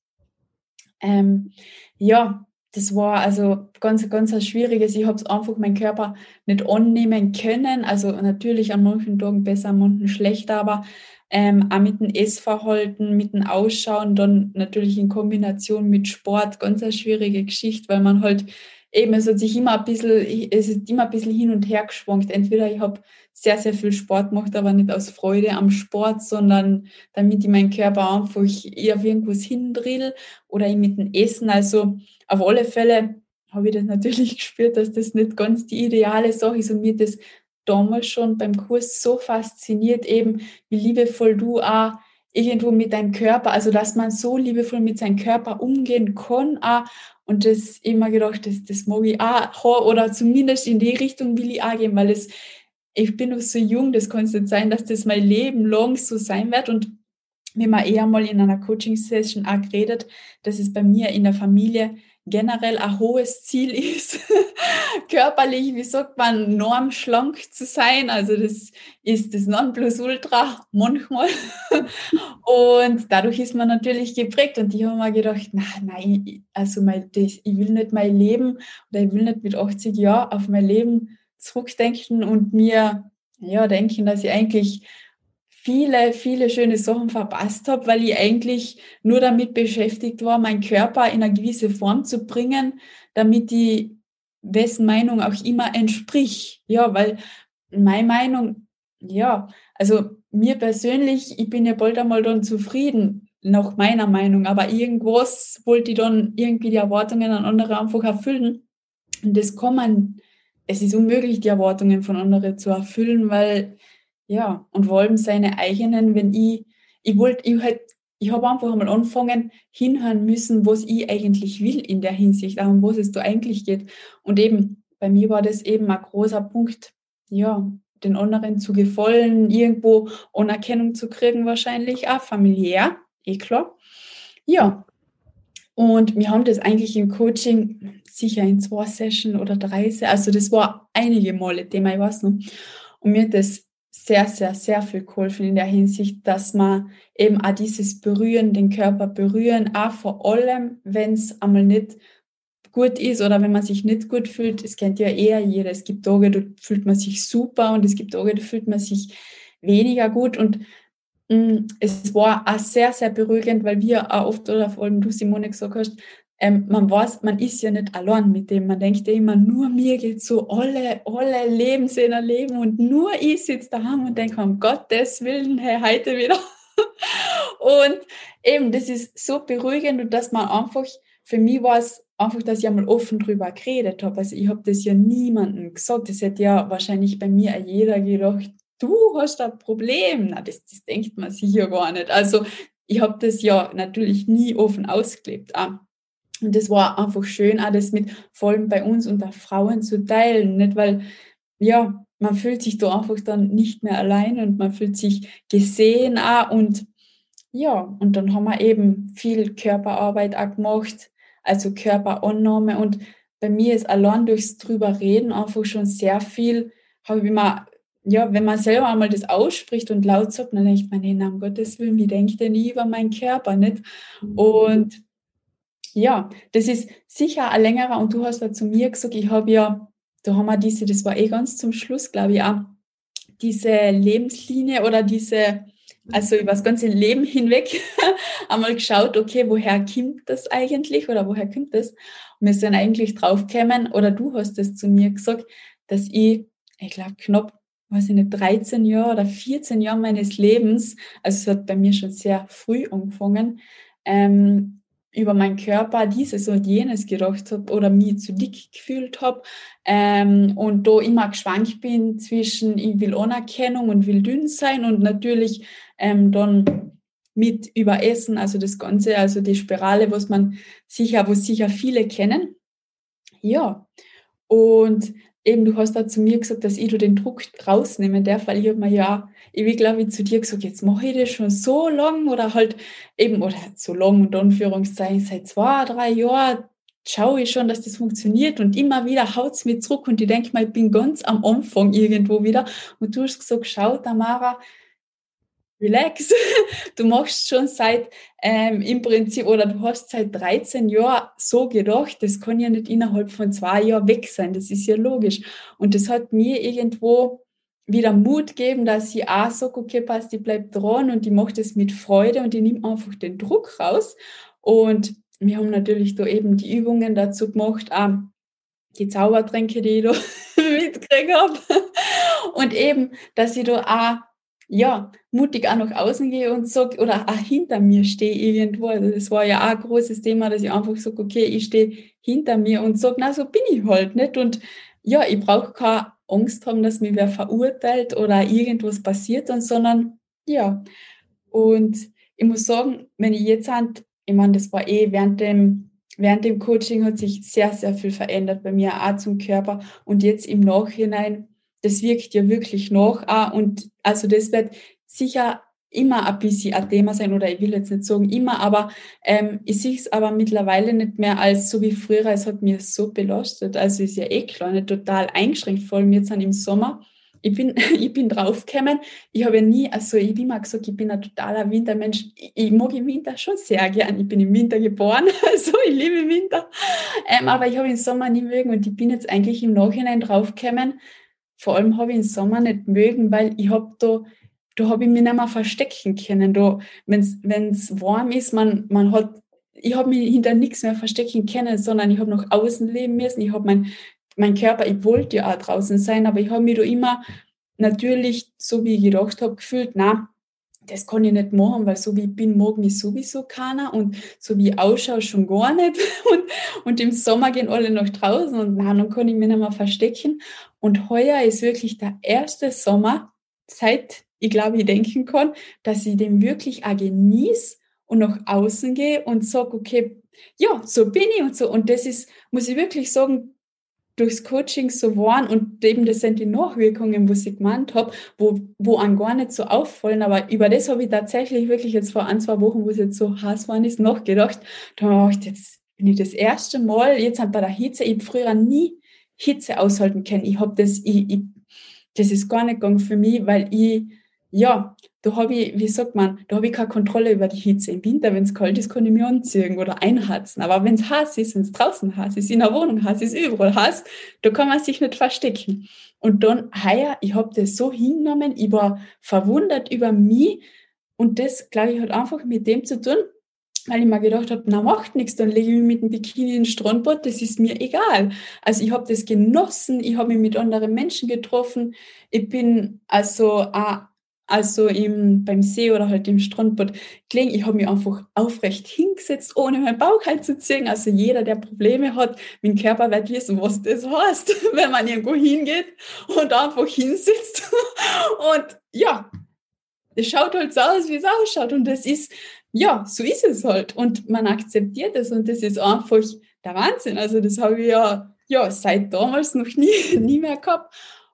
Ähm, ja, das war also ganz, ganz was Schwieriges. Ich habe es einfach meinen Körper nicht annehmen können. Also natürlich an manchen Tagen besser, an manchen schlechter, aber ähm, auch mit dem Essverhalten, mit dem Ausschauen, dann natürlich in Kombination mit Sport, ganz eine schwierige Geschichte, weil man halt eben, es hat sich immer ein bisschen, es ist immer ein bisschen hin und her geschwankt. Entweder ich habe sehr, sehr viel Sport gemacht, aber nicht aus Freude am Sport, sondern damit ich meinen Körper einfach auf irgendwas hindrill oder ich mit dem Essen. Also auf alle Fälle habe ich das natürlich gespürt, dass das nicht ganz die ideale Sache ist und mir das damals schon beim Kurs so fasziniert, eben wie liebevoll du auch irgendwo mit deinem Körper, also dass man so liebevoll mit seinem Körper umgehen kann auch. Und das immer gedacht, das, das mag ich auch oder zumindest in die Richtung will ich auch gehen, weil es, ich bin noch so jung, das kann es nicht sein, dass das mein Leben lang so sein wird. Und wir haben eher mal in einer Coaching-Session auch geredet, dass es bei mir in der Familie generell ein hohes Ziel ist, körperlich, wie sagt man, normschlank zu sein. Also das ist das Nonplusultra manchmal. und dadurch ist man natürlich geprägt. Und ich habe mir gedacht, nein, nein, also mein, das, ich will nicht mein Leben oder ich will nicht mit 80 Jahren auf mein Leben zurückdenken und mir ja denken, dass ich eigentlich viele, viele schöne Sachen verpasst habe, weil ich eigentlich nur damit beschäftigt war, meinen Körper in eine gewisse Form zu bringen, damit die wessen Meinung auch immer entspricht. Ja, weil meine Meinung, ja, also mir persönlich, ich bin ja bald einmal dann zufrieden, nach meiner Meinung, aber irgendwas wollte ich dann irgendwie die Erwartungen an andere einfach erfüllen. Und das kann man, es ist unmöglich, die Erwartungen von anderen zu erfüllen, weil ja, und vor allem seine eigenen, wenn ich, ich wollte, ich halt, ich habe einfach einmal anfangen, hinhören müssen, was ich eigentlich will in der Hinsicht, um was es da eigentlich geht. Und eben, bei mir war das eben ein großer Punkt, ja, den anderen zu gefallen, irgendwo Anerkennung zu kriegen, wahrscheinlich auch familiär, eh klar. Ja, und wir haben das eigentlich im Coaching sicher in zwei Sessions oder drei, also das war einige Male Thema, ich weiß noch. Und mir hat das sehr, sehr, sehr viel geholfen in der Hinsicht, dass man eben auch dieses Berühren, den Körper berühren, auch vor allem, wenn es einmal nicht gut ist oder wenn man sich nicht gut fühlt, es kennt ja eher jeder. Es gibt Tage, da fühlt man sich super und es gibt Tage, da fühlt man sich weniger gut und mh, mm, es war auch sehr, sehr beruhigend, weil wir auch oft oder vor allem du Simone gesagt hast, ähm, man weiß, man ist ja nicht allein mit dem. Man denkt ja immer, nur mir geht so, alle, alle leben sie in Leben und nur ich sitze daheim und denke, um Gottes Willen, hey, heute wieder. und eben, das ist so beruhigend und dass man einfach, für mich war es einfach, dass ich einmal offen drüber geredet habe. Also ich habe das ja niemandem gesagt. Das hätte ja wahrscheinlich bei mir jeder gedacht, du hast ein Problem. Na, das, das denkt man sicher gar nicht. Also ich habe das ja natürlich nie offen ausgelebt. Auch. Und das war einfach schön, auch das mit vor allem bei uns unter Frauen zu teilen. Nicht weil, ja, man fühlt sich da einfach dann nicht mehr allein und man fühlt sich gesehen auch und ja, und dann haben wir eben viel Körperarbeit auch gemacht, also Körperannahme und bei mir ist allein durchs drüber reden einfach schon sehr viel, habe ich immer, ja, wenn man selber einmal das ausspricht und laut sagt, dann denkt man, nee, um Gottes Willen, wie denkt denn ich über meinen Körper, nicht? Mhm. Und ja, das ist sicher ein längerer und du hast da zu mir gesagt, ich habe ja, da haben wir diese, das war eh ganz zum Schluss, glaube ich, auch, diese Lebenslinie oder diese, also über das ganze Leben hinweg einmal geschaut, okay, woher kommt das eigentlich oder woher kommt das? Und wir sind eigentlich draufgekommen, oder du hast es zu mir gesagt, dass ich, ich glaube, knapp, weiß ich nicht, 13 Jahre oder 14 Jahre meines Lebens, also es hat bei mir schon sehr früh angefangen, ähm, über meinen Körper dieses und jenes gedacht habe oder mich zu dick gefühlt habe ähm, und da immer geschwankt bin zwischen ich will Anerkennung und will dünn sein und natürlich ähm, dann mit Überessen, also das Ganze, also die Spirale, was man sicher, wo sicher viele kennen. Ja, und eben du hast da zu mir gesagt, dass ich du den Druck rausnehmen darf, weil ich habe mir ja wie glaube ich zu dir gesagt, jetzt mache ich das schon so lang oder halt eben, oder so lang und Anführungszeichen, seit zwei, drei Jahren schaue ich schon, dass das funktioniert und immer wieder haut es mir zurück und ich denke mal, ich bin ganz am Anfang irgendwo wieder. Und du hast gesagt, schau Tamara, relax, du machst schon seit ähm, im Prinzip oder du hast seit 13 Jahren so gedacht, das kann ja nicht innerhalb von zwei Jahren weg sein, das ist ja logisch und das hat mir irgendwo wieder Mut geben, dass sie auch sagt, okay, passt, die bleibt dran und die macht es mit Freude und die nimmt einfach den Druck raus. Und wir haben natürlich da eben die Übungen dazu gemacht, auch die Zaubertränke, die ich da mitgekriegt habe. Und eben, dass ich da auch, ja, mutig auch nach außen gehe und sage, oder auch hinter mir stehe irgendwo. Also das war ja auch ein großes Thema, dass ich einfach sage, okay, ich stehe hinter mir und sage, na, so bin ich halt nicht. Und ja, ich brauche keine Angst haben, dass mir wer verurteilt oder irgendwas passiert, und, sondern ja. Und ich muss sagen, wenn ich jetzt an, ich meine, das war eh während dem während dem Coaching hat sich sehr, sehr viel verändert bei mir, auch zum Körper. Und jetzt im Nachhinein, das wirkt ja wirklich nach. Auch. Und also das wird sicher immer ein bisschen ein Thema sein, oder ich will jetzt nicht sagen immer, aber ähm, ich sehe es aber mittlerweile nicht mehr als so wie früher. Es hat mir so belastet. Also ist ja eh klar, nicht total eingeschränkt, vor allem jetzt im Sommer ich bin, ich bin draufgekommen. Ich habe ja nie, also ich habe immer gesagt, ich bin ein totaler Wintermensch. Ich, ich mag im Winter schon sehr gern. Ich bin im Winter geboren, also ich liebe Winter. Ähm, aber ich habe den Sommer nie mögen und ich bin jetzt eigentlich im Nachhinein draufgekommen. Vor allem habe ich den Sommer nicht mögen, weil ich habe da, da habe ich mich nicht mehr verstecken können. Wenn es warm ist, man, man hat ich habe mich hinter nichts mehr verstecken können, sondern ich habe noch außen leben müssen. Ich habe mein mein Körper, ich wollte ja auch draußen sein, aber ich habe mich da immer natürlich, so wie ich gedacht habe, gefühlt, na, das kann ich nicht machen, weil so wie ich bin, mag mich sowieso keiner und so wie ich ausschaue, schon gar nicht. Und, und im Sommer gehen alle nach draußen und na, dann kann ich mich nicht mehr verstecken. Und heuer ist wirklich der erste Sommer, seit ich glaube, ich denken kann, dass ich den wirklich auch genieße und nach außen gehe und sage, okay, ja, so bin ich und so. Und das ist, muss ich wirklich sagen, durchs Coaching so waren und eben das sind die Nachwirkungen, was ich gemeint habe, wo, wo an gar nicht so auffallen, aber über das habe ich tatsächlich wirklich jetzt vor ein, zwei Wochen, wo es jetzt so heiß war, ist, nachgedacht. Da habe ich jetzt bin ich das erste Mal, jetzt bei der Hitze, ich habe früher nie Hitze aushalten können. Ich habe das, ich, ich, das ist gar nicht gegangen für mich, weil ich, ja, da habe ich, wie sagt man, da habe ich keine Kontrolle über die Hitze. Im Winter, wenn es kalt ist, kann ich mich anziehen oder einheizen. Aber wenn es heiß ist, wenn es draußen heiß ist, in der Wohnung heiß ist, überall heiß, da kann man sich nicht verstecken. Und dann, heuer, ich habe das so hingenommen, ich war verwundert über mich. Und das, glaube ich, hat einfach mit dem zu tun, weil ich mir gedacht habe, na macht nichts, dann lege ich mich mit dem Bikini in den Strandbad, das ist mir egal. Also ich habe das genossen, ich habe mich mit anderen Menschen getroffen, ich bin also auch also im, beim See oder halt im Strandbad gelegen. Ich habe mich einfach aufrecht hingesetzt, ohne meinen Bauch einzuziehen. Also jeder, der Probleme hat mit dem Körper, wird wissen, was das heißt, wenn man irgendwo hingeht und einfach hinsitzt. Und ja, es schaut halt so aus, wie es ausschaut. Und das ist, ja, so ist es halt. Und man akzeptiert es und das ist einfach der Wahnsinn. Also das habe ich ja, ja seit damals noch nie, nie mehr gehabt.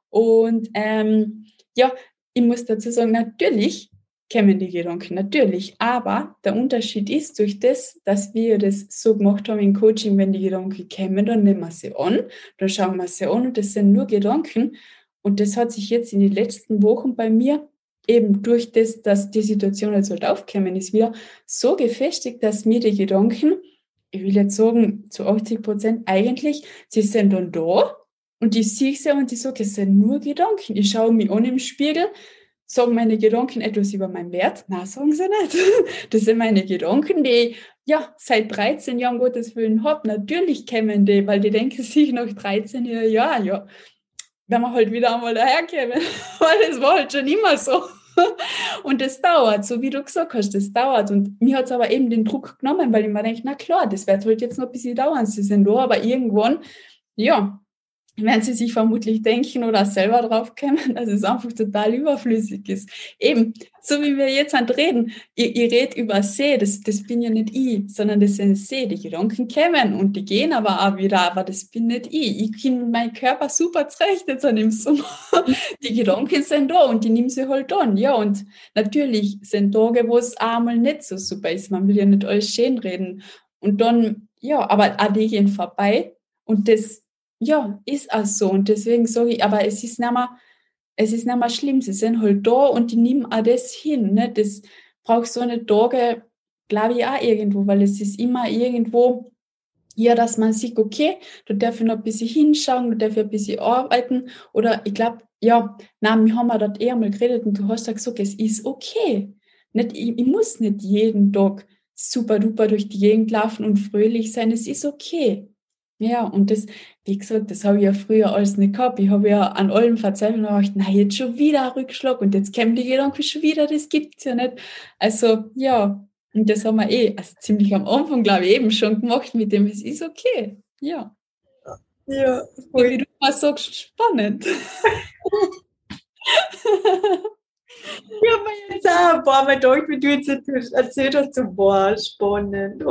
Und ähm, ja, ich muss dazu sagen, natürlich kämen die Gedanken, natürlich. Aber der Unterschied ist durch das, dass wir das so gemacht haben im Coaching, wenn die Gedanken kämen, dann nehmen wir sie an, dann schauen wir sie an und das sind nur Gedanken. Und das hat sich jetzt in den letzten Wochen bei mir eben durch das, dass die Situation jetzt halt aufgekommen ist, wieder so gefestigt, dass mir die Gedanken, ich will jetzt sagen, zu 80 Prozent eigentlich, sie sind dann da und ich sehe sie und ich sage, es sind nur Gedanken. Ich schaue mich an im Spiegel, sagen meine Gedanken etwas über meinen Wert? Na, sagen sie nicht. Das sind meine Gedanken, die ich ja seit 13 Jahren Gottes Willen habe. Natürlich kämen die, weil die denken sich nach 13 Jahren, ja, ja, wenn wir halt wieder einmal daherkommen. weil das war halt schon immer so. Und das dauert, so wie du gesagt hast, das dauert. Und mir hat es aber eben den Druck genommen, weil ich mir denke, na klar, das wird halt jetzt noch ein bisschen dauern. Sie sind da, aber irgendwann, ja, werden sie sich vermutlich denken oder selber drauf kommen, dass es einfach total überflüssig ist. Eben, so wie wir jetzt halt reden, ihr, ihr redet über See, das, das bin ja nicht ich, sondern das sind See, die Gedanken kommen und die gehen aber auch wieder, aber das bin nicht ich. Ich kenne meinen Körper super zurecht jetzt an dem Sommer. Die Gedanken sind da und die nehmen sie halt an, ja, und natürlich sind Tage, wo es einmal nicht so super ist, man will ja nicht alles schön reden und dann, ja, aber auch die gehen vorbei und das ja, ist auch so. Und deswegen sage ich, aber es ist nicht mehr, es ist nicht mehr schlimm. Sie sind halt da und die nehmen auch das hin. Ne? Das braucht so eine Tage, glaube ich, auch irgendwo, weil es ist immer irgendwo, ja, dass man sieht, okay, da darf ich noch ein bisschen hinschauen, da darf ich ein bisschen arbeiten. Oder ich glaube, ja, na, wir haben ja dort eher mal geredet und du hast ja gesagt, es ist okay. Nicht, ich, ich muss nicht jeden Tag super duper durch die Gegend laufen und fröhlich sein. Es ist okay Ja, und das, wie gesagt, das habe ich ja früher alles nicht gehabt. Ich habe ja an allem verzweifelt und gedacht, na, jetzt schon wieder ein Rückschlag und jetzt kämen die Gedanken schon wieder, das gibt es ja nicht. Also, ja, und das haben wir eh also ziemlich am Anfang, glaube ich, eben schon gemacht mit dem, es ist okay. Ja. Ja, voll. Wie du mal sagst, spannend. Ich habe mir jetzt auch ein paar Mal gedacht, wie du jetzt erzählt hast, so, boah, spannend.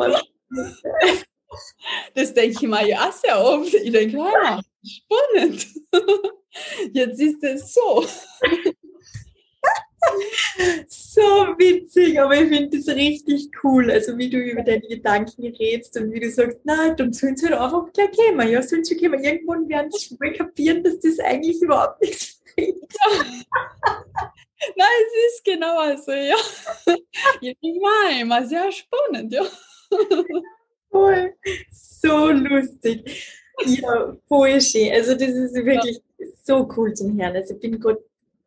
Das denke ich mir ja sehr oft. Ich denke, ah, spannend. Jetzt ist es so. So witzig, aber ich finde das richtig cool. Also wie du über deine Gedanken redest und wie du sagst, nein, dann sollen sie halt einfach gleich kommen. Ja, sollen sie kommen. Irgendwann werden sie mal kapieren, dass das eigentlich überhaupt nichts bringt. Ja. Nein, es ist genau so, ja. Ich meine, immer sehr spannend, ja. Voll. So lustig. Ja, voll schön. Also das ist wirklich ja. so cool zum Hören. Also ich bin gerade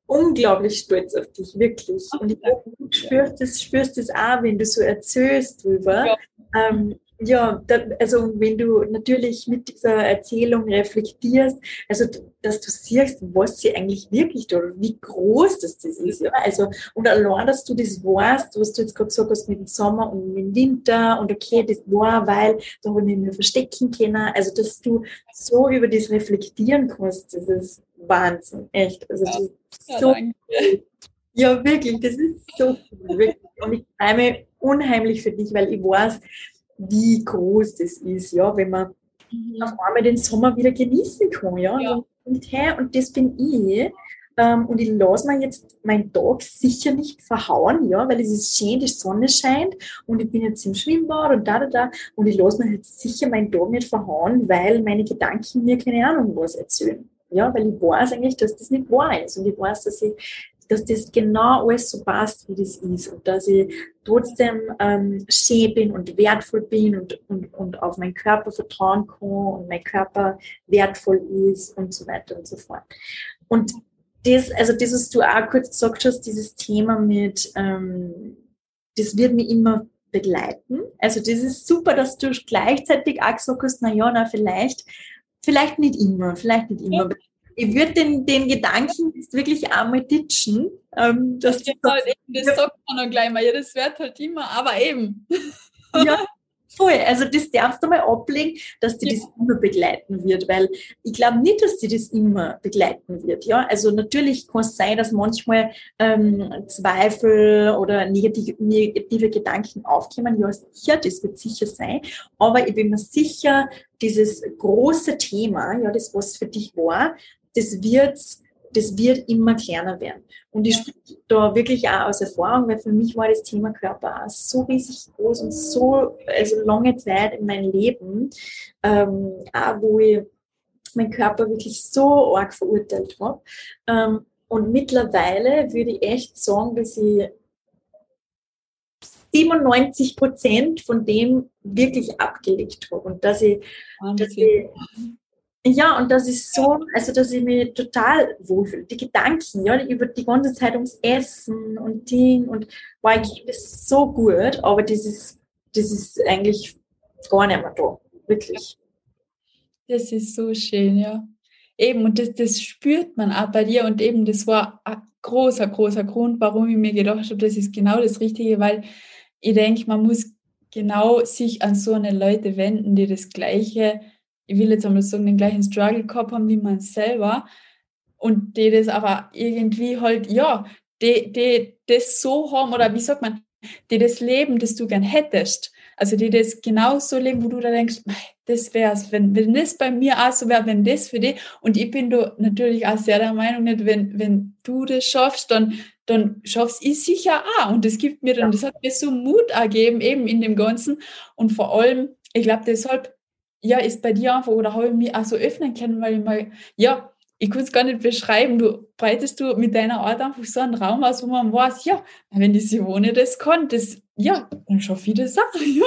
unglaublich stolz auf dich, wirklich. Und ich hoffe, du spürst das, spürst das auch, wenn du so erzählst drüber. Ja. Ähm, ja, da, also wenn du natürlich mit dieser Erzählung reflektierst, also dass du siehst, was sie eigentlich wirklich tut, wie groß das, das ist. Ja? Also, und allein, dass du das weißt, was du jetzt gerade gesagt hast mit dem Sommer und mit dem Winter und okay, das war, weil da habe ich mich verstecken können. Also, dass du so über das reflektieren kannst, das ist Wahnsinn, echt. Also, das ist so cool. Ja, wirklich, das ist so cool. Und ich freue mich unheimlich für dich, weil ich weiß, wie groß das ist, ja, wenn man mhm. auf einmal den Sommer wieder genießen kann, ja. ja. Und, hey, und das bin ich. Ähm, und ich lasse mir jetzt meinen Tag sicher nicht verhauen, ja, weil es ist schön, die Sonne scheint und ich bin jetzt im Schwimmbad und da, da, da. Und ich lasse mir jetzt sicher meinen Tag nicht verhauen, weil meine Gedanken mir keine Ahnung was erzählen. Ja, weil ich weiß eigentlich, dass das nicht wahr ist. Und ich weiß, dass ich dass das genau alles so passt, wie das ist und dass ich trotzdem ähm, schön bin und wertvoll bin und, und, und auf meinen Körper vertrauen kann und mein Körper wertvoll ist und so weiter und so fort. Und das, also das, was du auch kurz gesagt hast, dieses Thema mit, ähm, das wird mich immer begleiten. Also das ist super, dass du gleichzeitig auch gesagt hast, na ja, na vielleicht, vielleicht nicht immer, vielleicht nicht immer. Ja ich würde den, den Gedanken jetzt wirklich einmal ditchen. Ähm, dass das, halt eben, das sagt man dann gleich mal, ja, das wird halt immer, aber eben. Ja, voll. Also das darfst du mal ablegen, dass die ja. das immer begleiten wird, weil ich glaube nicht, dass die das immer begleiten wird. Ja, also natürlich kann es sein, dass manchmal ähm, Zweifel oder negative, negative Gedanken aufkommen. Ja, sicher, das wird sicher sein. Aber ich bin mir sicher, dieses große Thema, ja, das was für dich war, das wird, das wird immer kleiner werden. Und ich spreche da wirklich auch aus Erfahrung, weil für mich war das Thema Körper auch so riesig groß und so, also lange Zeit in meinem Leben, ähm, auch wo ich meinen Körper wirklich so arg verurteilt habe. Ähm, und mittlerweile würde ich echt sagen, dass ich 97 Prozent von dem wirklich abgelegt habe und dass ich, dass ich ja, und das ist so, also dass ich mich total wohlfühle. Die Gedanken, ja, über die ganze Zeit ums Essen und Ding und war ich das so gut, aber das ist, das ist eigentlich gar nicht mehr da. Wirklich. Das ist so schön, ja. Eben, und das, das spürt man auch bei dir und eben, das war ein großer, großer Grund, warum ich mir gedacht habe, das ist genau das Richtige, weil ich denke, man muss genau sich an so eine Leute wenden, die das Gleiche ich will jetzt einmal sagen, den gleichen Struggle gehabt haben wie man selber und die das aber irgendwie halt, ja, die, die das so haben oder wie sagt man, die das Leben, das du gern hättest. Also die das genauso leben, wo du da denkst, das wär's, wenn, wenn das bei mir auch so wäre, wenn das für dich. Und ich bin da natürlich auch sehr der Meinung, nicht, wenn, wenn du das schaffst, dann, dann schaffst ich sicher auch. Und das gibt mir dann, das hat mir so Mut ergeben, eben in dem Ganzen. Und vor allem, ich glaube, deshalb ja, ist bei dir einfach, oder habe ich mich auch so öffnen können, weil ich mal, ja, ich kann es gar nicht beschreiben, du breitest du mit deiner Art einfach so einen Raum aus, wo man weiß, ja, wenn die Simone das kann, das, ja, dann schaffe ich das auch, ja.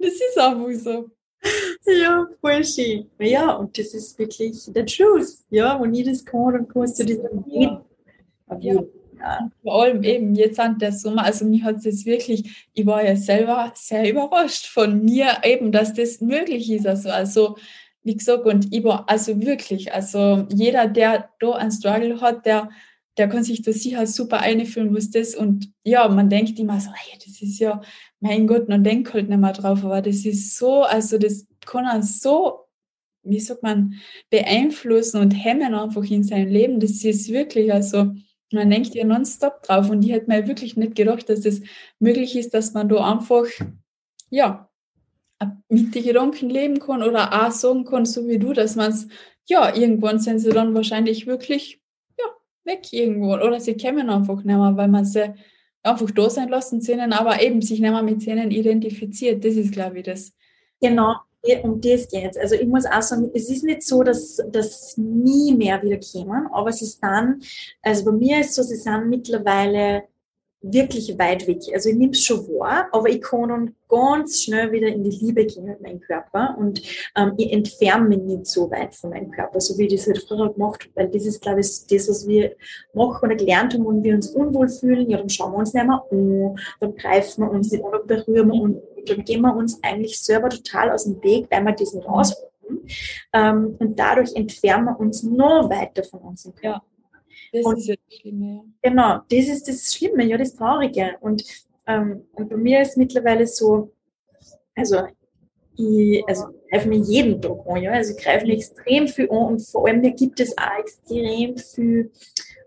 Das ist einfach so. Ja, voll schön. Ja, und das ist wirklich der Truth. Ja, wenn ich das kann, dann kannst du das gehen. Ja. Ja. Vor allem eben jetzt an der Sommer, also mich hat es wirklich, ich war ja selber sehr überrascht von mir eben, dass das möglich ist. Also, also wie gesagt, und ich war also wirklich, also jeder, der da einen Struggle hat, der, der kann sich da sicher super einfühlen, was das und ja, man denkt immer so, hey, das ist ja, mein Gott, man denkt halt nicht mehr drauf, aber das ist so, also das kann er so wie sagt man, beeinflussen und hemmen einfach in seinem Leben. Das ist wirklich, also man denkt ja nonstop drauf und ich hätte mir wirklich nicht gedacht, dass es das möglich ist, dass man da einfach, ja, mit den Gedanken leben kann oder auch sagen kann, so wie du, dass man es, ja, irgendwann sind sie dann wahrscheinlich wirklich, ja, weg irgendwo oder sie kämen einfach nicht mehr, weil man sie einfach da sein lassen, Szenen, aber eben sich nicht mehr mit Szenen identifiziert. Das ist, glaube ich, das. Genau, um das geht es. Also ich muss auch sagen, es ist nicht so, dass das nie mehr wieder kämen, aber es ist dann, also bei mir ist es so, sie sind mittlerweile wirklich weit weg. Also ich nehme es schon wahr, aber ich kann dann ganz schnell wieder in die Liebe gehen mit meinem Körper und ähm, ich entferne mich nicht so weit von meinem Körper, so wie ich das halt früher gemacht habe, weil das ist, glaube ich, das, was wir machen oder gelernt haben und wir uns unwohl fühlen, ja, dann schauen wir uns nicht mehr an, dann greifen wir uns nicht an, dann berühren wir uns, dann gehen wir uns eigentlich selber total aus dem Weg, weil wir nicht ausprobieren. Ähm, und dadurch entfernen wir uns noch weiter von unserem Körper. Ja. Das und, ist ja das Schlimme. Genau, das ist das Schlimme, ja, das Traurige. Und, ähm, und bei mir ist mittlerweile so, also ich, also ich greife mir jeden Tag an, ja. Also ich greife mir extrem viel an und vor allem mir gibt es auch extrem viel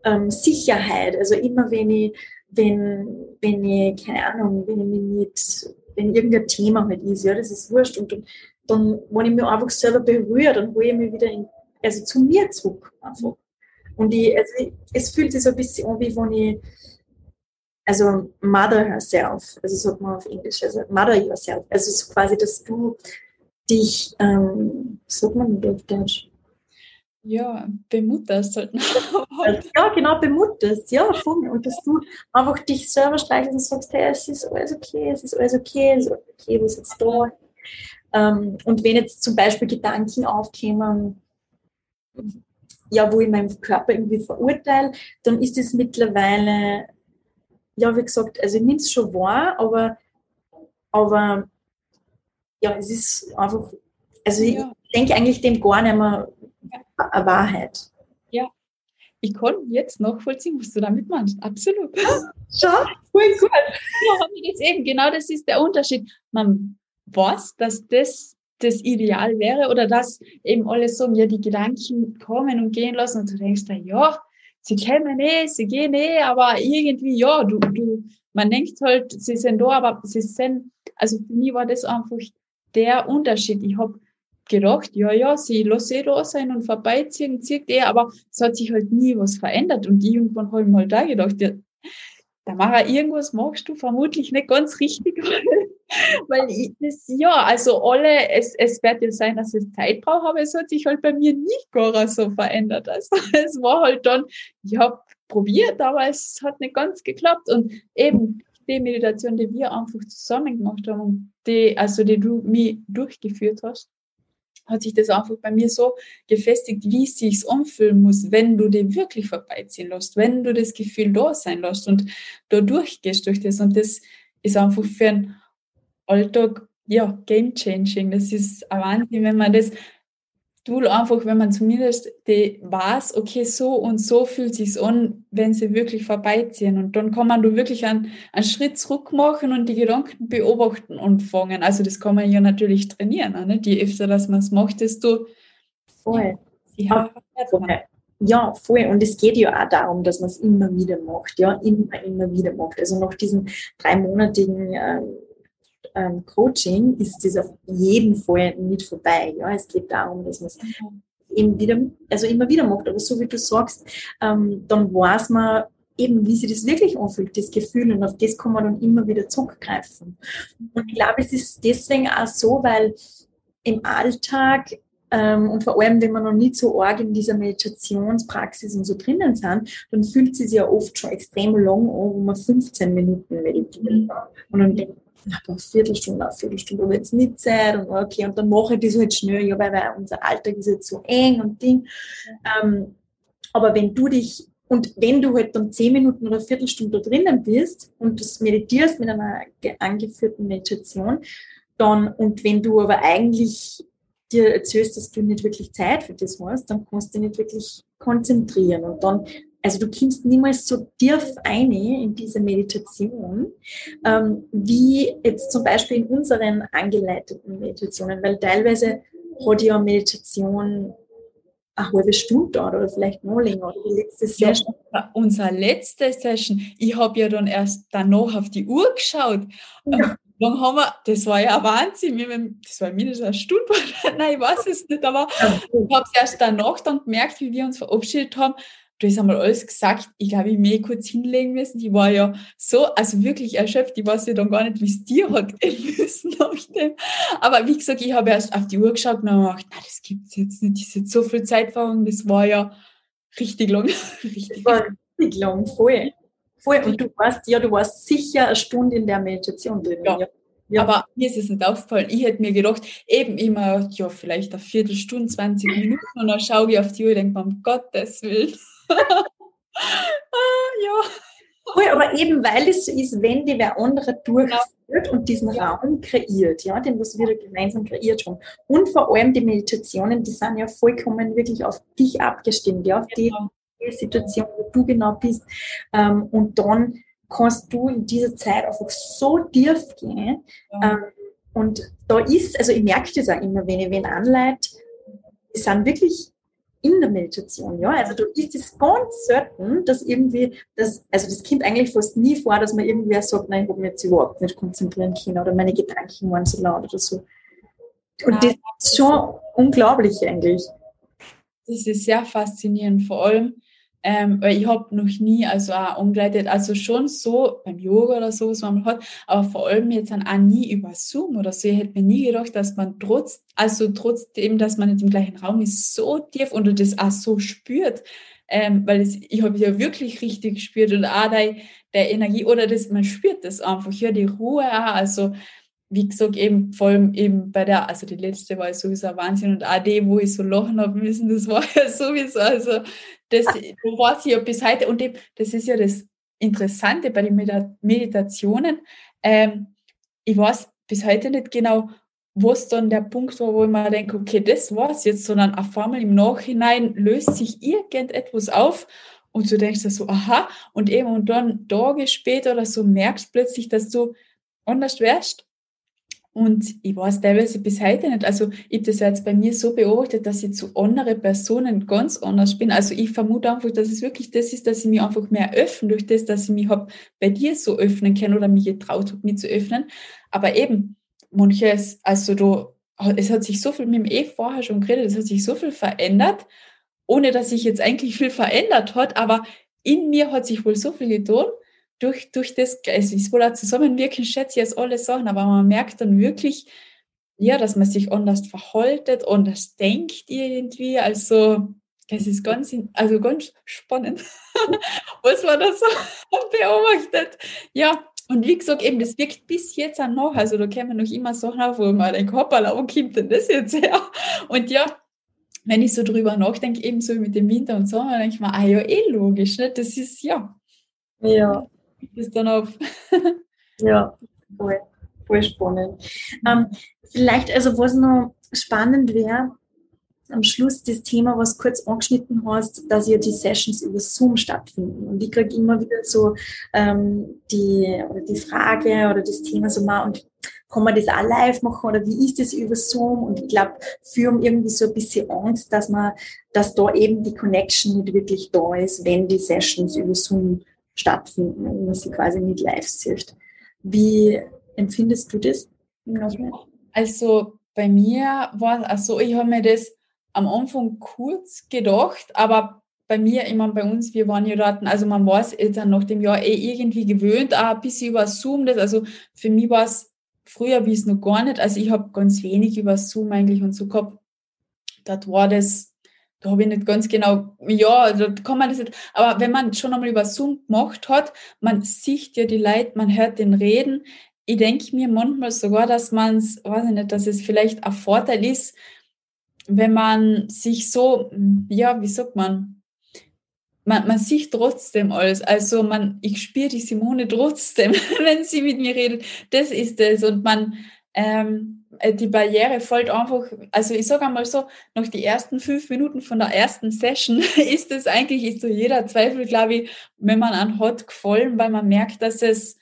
ähm, Sicherheit. Also immer wenn ich, wenn, wenn ich, keine Ahnung, wenn ich mich nicht, wenn irgendein Thema halt ist, ja, das ist wurscht. Und dann, dann wenn ich mich einfach selber berühre, dann hole ich mich wieder in, also zu mir zurück einfach. Und ich, also es fühlt sich so ein bisschen an, wie wenn ich, also mother herself, also sagt man auf Englisch, also mother yourself, also so quasi, dass du dich, ähm, sagt man auf Deutsch? Ja, bemutterst halt. ja, genau, bemutterst, ja, voll. Und dass du einfach dich selber streichelst und sagst, hey, es ist alles okay, es ist alles okay, es ist alles okay, was jetzt da? Ähm, und wenn jetzt zum Beispiel Gedanken aufkämen, ja, wo ich meinen Körper irgendwie verurteile, dann ist es mittlerweile, ja, wie gesagt, also ich nehme es schon wahr, aber, aber ja, es ist einfach, also ja. ich denke eigentlich dem gar nicht mehr eine Wahrheit. Ja, ich kann jetzt nachvollziehen, was du damit meinst. Absolut. Schau, voll gut. Ja, das eben, genau das ist der Unterschied. Man weiß, dass das das Ideal wäre oder dass eben alle sagen, ja, die Gedanken kommen und gehen lassen und du denkst da, ja, sie kämen eh, sie gehen eh, aber irgendwie, ja, du, du, man denkt halt, sie sind da, aber sie sind, also für mich war das einfach der Unterschied. Ich habe gedacht, ja, ja, sie lasse eh da sein und vorbeiziehen, zieht eh, aber es hat sich halt nie was verändert. Und irgendwann habe ich mal da gedacht, ja, da Mara, irgendwas machst du vermutlich nicht ganz richtig, weil ich das, ja, also alle, es, es wird ja sein, dass es Zeit braucht, aber es hat sich halt bei mir nicht gar so verändert. Also es war halt dann, ich habe probiert, aber es hat nicht ganz geklappt. Und eben die Meditation, die wir einfach zusammen gemacht haben, die, also die du mir durchgeführt hast, hat sich das einfach bei mir so gefestigt, wie es sich anfühlen muss, wenn du dich wirklich vorbeiziehen lässt, wenn du das Gefühl da sein lässt und da durchgehst durch das. Und das ist einfach für einen Alltag, ja, game changing. Das ist ein Wahnsinn, wenn man das Tool einfach, wenn man zumindest die weiß, okay, so und so fühlt sich's an, wenn sie wirklich vorbeiziehen. Und dann kann man da wirklich einen, einen Schritt zurück machen und die Gedanken beobachten und fangen. Also das kann man ja natürlich trainieren. Ne? Je öfter dass man es macht, desto voll. Ja, voll. Ja, voll. Und es geht ja auch darum, dass man es immer wieder macht. Ja, immer, immer wieder macht. Also nach diesen dreimonatigen äh, ähm, Coaching ist das auf jeden Fall nicht vorbei. Ja, es geht darum, dass man es mhm. eben wieder, also immer wieder macht. Aber so wie du sagst, ähm, dann weiß man eben, wie sich das wirklich anfühlt, das Gefühl. Und auf das kann man dann immer wieder zurückgreifen. Und ich glaube, es ist deswegen auch so, weil im Alltag ähm, und vor allem, wenn man noch nicht so arg in dieser Meditationspraxis und so drinnen sind, dann fühlt es sich ja oft schon extrem lang an, wo man 15 Minuten meditiert. Mhm. Und dann denkt eine Viertelstunde, eine Viertelstunde, aber jetzt nicht Zeit und okay, und dann mache ich das halt schnell, ja, weil, weil unser Alltag ist jetzt so eng und Ding. Ähm, aber wenn du dich und wenn du halt dann zehn Minuten oder Viertelstunde da drinnen bist und das meditierst mit einer angeführten Meditation, dann, und wenn du aber eigentlich dir erzählst, dass du nicht wirklich Zeit für das hast, dann kannst du dich nicht wirklich konzentrieren. Und dann, also du kommst niemals so tief ein in diese Meditation, ähm, wie jetzt zum Beispiel in unseren angeleiteten Meditationen, weil teilweise hat ja Meditation eine halbe Stunde oder vielleicht noch länger oder die letzte Session. Ja, unsere letzte Session, ich habe ja dann erst danach auf die Uhr geschaut. Ja. Dann haben wir, das war ja ein Wahnsinn, das war mindestens eine Stunde, nein, ich weiß es nicht, aber ich habe es erst danach dann gemerkt, wie wir uns verabschiedet haben. Du hast einmal alles gesagt, ich glaube, ich mir kurz hinlegen müssen. Die war ja so, also wirklich erschöpft, ich weiß ja dann gar nicht, wie es dir hat gehen müssen nach dem. Aber wie gesagt, ich habe erst auf die Uhr geschaut und habe gedacht, nein, das gibt es jetzt nicht, das ist jetzt so viel Zeit vergangen, das war ja richtig lang. richtig, war richtig lang, voll. Voll. Und du warst, ja, du warst sicher eine Stunde in der Meditation drin. Ja. ja. Aber mir ist es nicht aufgefallen. Ich hätte mir gedacht, eben immer, ja, vielleicht eine Viertelstunde, 20 Minuten und dann schaue ich auf die Uhr und denke, um Gottes Willen. ja. Cool, aber eben weil es so ist, wenn die wer andere durchführt ja. und diesen ja. Raum kreiert, ja, den was wir gemeinsam kreiert haben. Und vor allem die Meditationen, die sind ja vollkommen wirklich auf dich abgestimmt, ja, auf die genau. Situation, wo du genau bist. Ähm, und dann kannst du in dieser Zeit einfach so tief gehen. Ja. Ähm, und da ist, also ich merke das auch immer, wenn ich wen anleite, die sind wirklich in der Meditation, ja. Also da ist es ganz selten, dass irgendwie, das, also das kommt eigentlich fast nie vor, dass man irgendwer sagt, nein, ich habe mich jetzt überhaupt nicht konzentrieren können oder meine Gedanken waren so laut oder so. Und ja. das ist schon unglaublich eigentlich. Das ist sehr faszinierend, vor allem, ähm, weil ich habe noch nie also auch umgeleitet, also schon so beim Yoga oder so, was man hat, aber vor allem jetzt dann auch nie über Zoom oder so. Ich hätte mir nie gedacht, dass man trotz, also trotzdem, dass man nicht im gleichen Raum ist, so tief und das auch so spürt. Ähm, weil das, ich habe ja wirklich richtig gespürt und auch der, der Energie oder das, man spürt das einfach, ja, die Ruhe auch, also wie gesagt, eben vor allem eben bei der, also die letzte war sowieso ein Wahnsinn und die, wo ich so lachen habe müssen, das war ja sowieso, also das weiß ich ja bis heute und eben, das ist ja das Interessante bei den Meditationen. Ähm, ich weiß bis heute nicht genau, was dann der Punkt war, wo ich mir denke, okay, das war's jetzt, sondern auf einmal im Nachhinein löst sich irgendetwas auf und du denkst so, aha, und eben und dann Tage später oder so merkst plötzlich, dass du anders wärst und ich weiß teilweise bis heute nicht. Also ich habe das jetzt bei mir so beobachtet, dass ich zu anderen Personen ganz anders bin. Also ich vermute einfach, dass es wirklich das ist, dass ich mich einfach mehr öffne durch das, dass ich mich hab bei dir so öffnen kann oder mich getraut habe, mich zu öffnen. Aber eben, manches, also du, es hat sich so viel, mit dem eh vorher schon geredet, es hat sich so viel verändert, ohne dass sich jetzt eigentlich viel verändert hat, aber in mir hat sich wohl so viel getan durch, durch das, es ist wohl auch Zusammenwirken, schätze ich als alle Sachen, aber man merkt dann wirklich, ja, dass man sich anders verhaltet, anders denkt irgendwie. Also, das ist ganz, also ganz spannend, was man da so beobachtet. Ja, und wie gesagt, eben, das wirkt bis jetzt auch noch. Also, da kämen noch immer Sachen auf, wo man denkt, hoppala, wo kommt denn das jetzt her? Und ja, wenn ich so drüber nachdenke, eben so mit dem Winter und Sommer, denke ich mir, ah ja, eh logisch, ne? das ist ja. Ja, ist dann auf. ja, voll, voll spannend. Ähm, vielleicht, also was noch spannend wäre, am Schluss das Thema, was kurz angeschnitten hast, dass ja die Sessions über Zoom stattfinden. Und ich kriege immer wieder so ähm, die, oder die Frage oder das Thema so mal, und kann man das auch live machen oder wie ist das über Zoom? Und ich glaube, für haben irgendwie so ein bisschen Angst, dass man, dass da eben die Connection nicht wirklich da ist, wenn die Sessions über Zoom stattfinden, wenn man sie quasi nicht live sieht. Wie empfindest du das? Also bei mir war es also, ich habe mir das am Anfang kurz gedacht, aber bei mir, ich meine, bei uns, wir waren ja dort, also man war es jetzt nach dem Jahr eh irgendwie gewöhnt, auch ein bisschen über Zoom, das, also für mich war es früher wie es noch gar nicht, also ich habe ganz wenig über Zoom eigentlich und so gehabt, dort war das da habe ich nicht ganz genau, ja, da kann man das nicht, aber wenn man schon einmal über Zoom gemacht hat, man sieht ja die Leute, man hört den reden. Ich denke mir manchmal sogar, dass man es, weiß ich nicht, dass es vielleicht ein Vorteil ist, wenn man sich so, ja, wie sagt man, man, man sieht trotzdem alles. Also man, ich spüre die Simone trotzdem, wenn sie mit mir redet. Das ist es. Und man, ähm, äh, die Barriere fällt einfach, also ich sage einmal so, nach die ersten fünf Minuten von der ersten Session ist es eigentlich, ist so jeder Zweifel, glaube ich, wenn man an hat, gefallen, weil man merkt, dass es,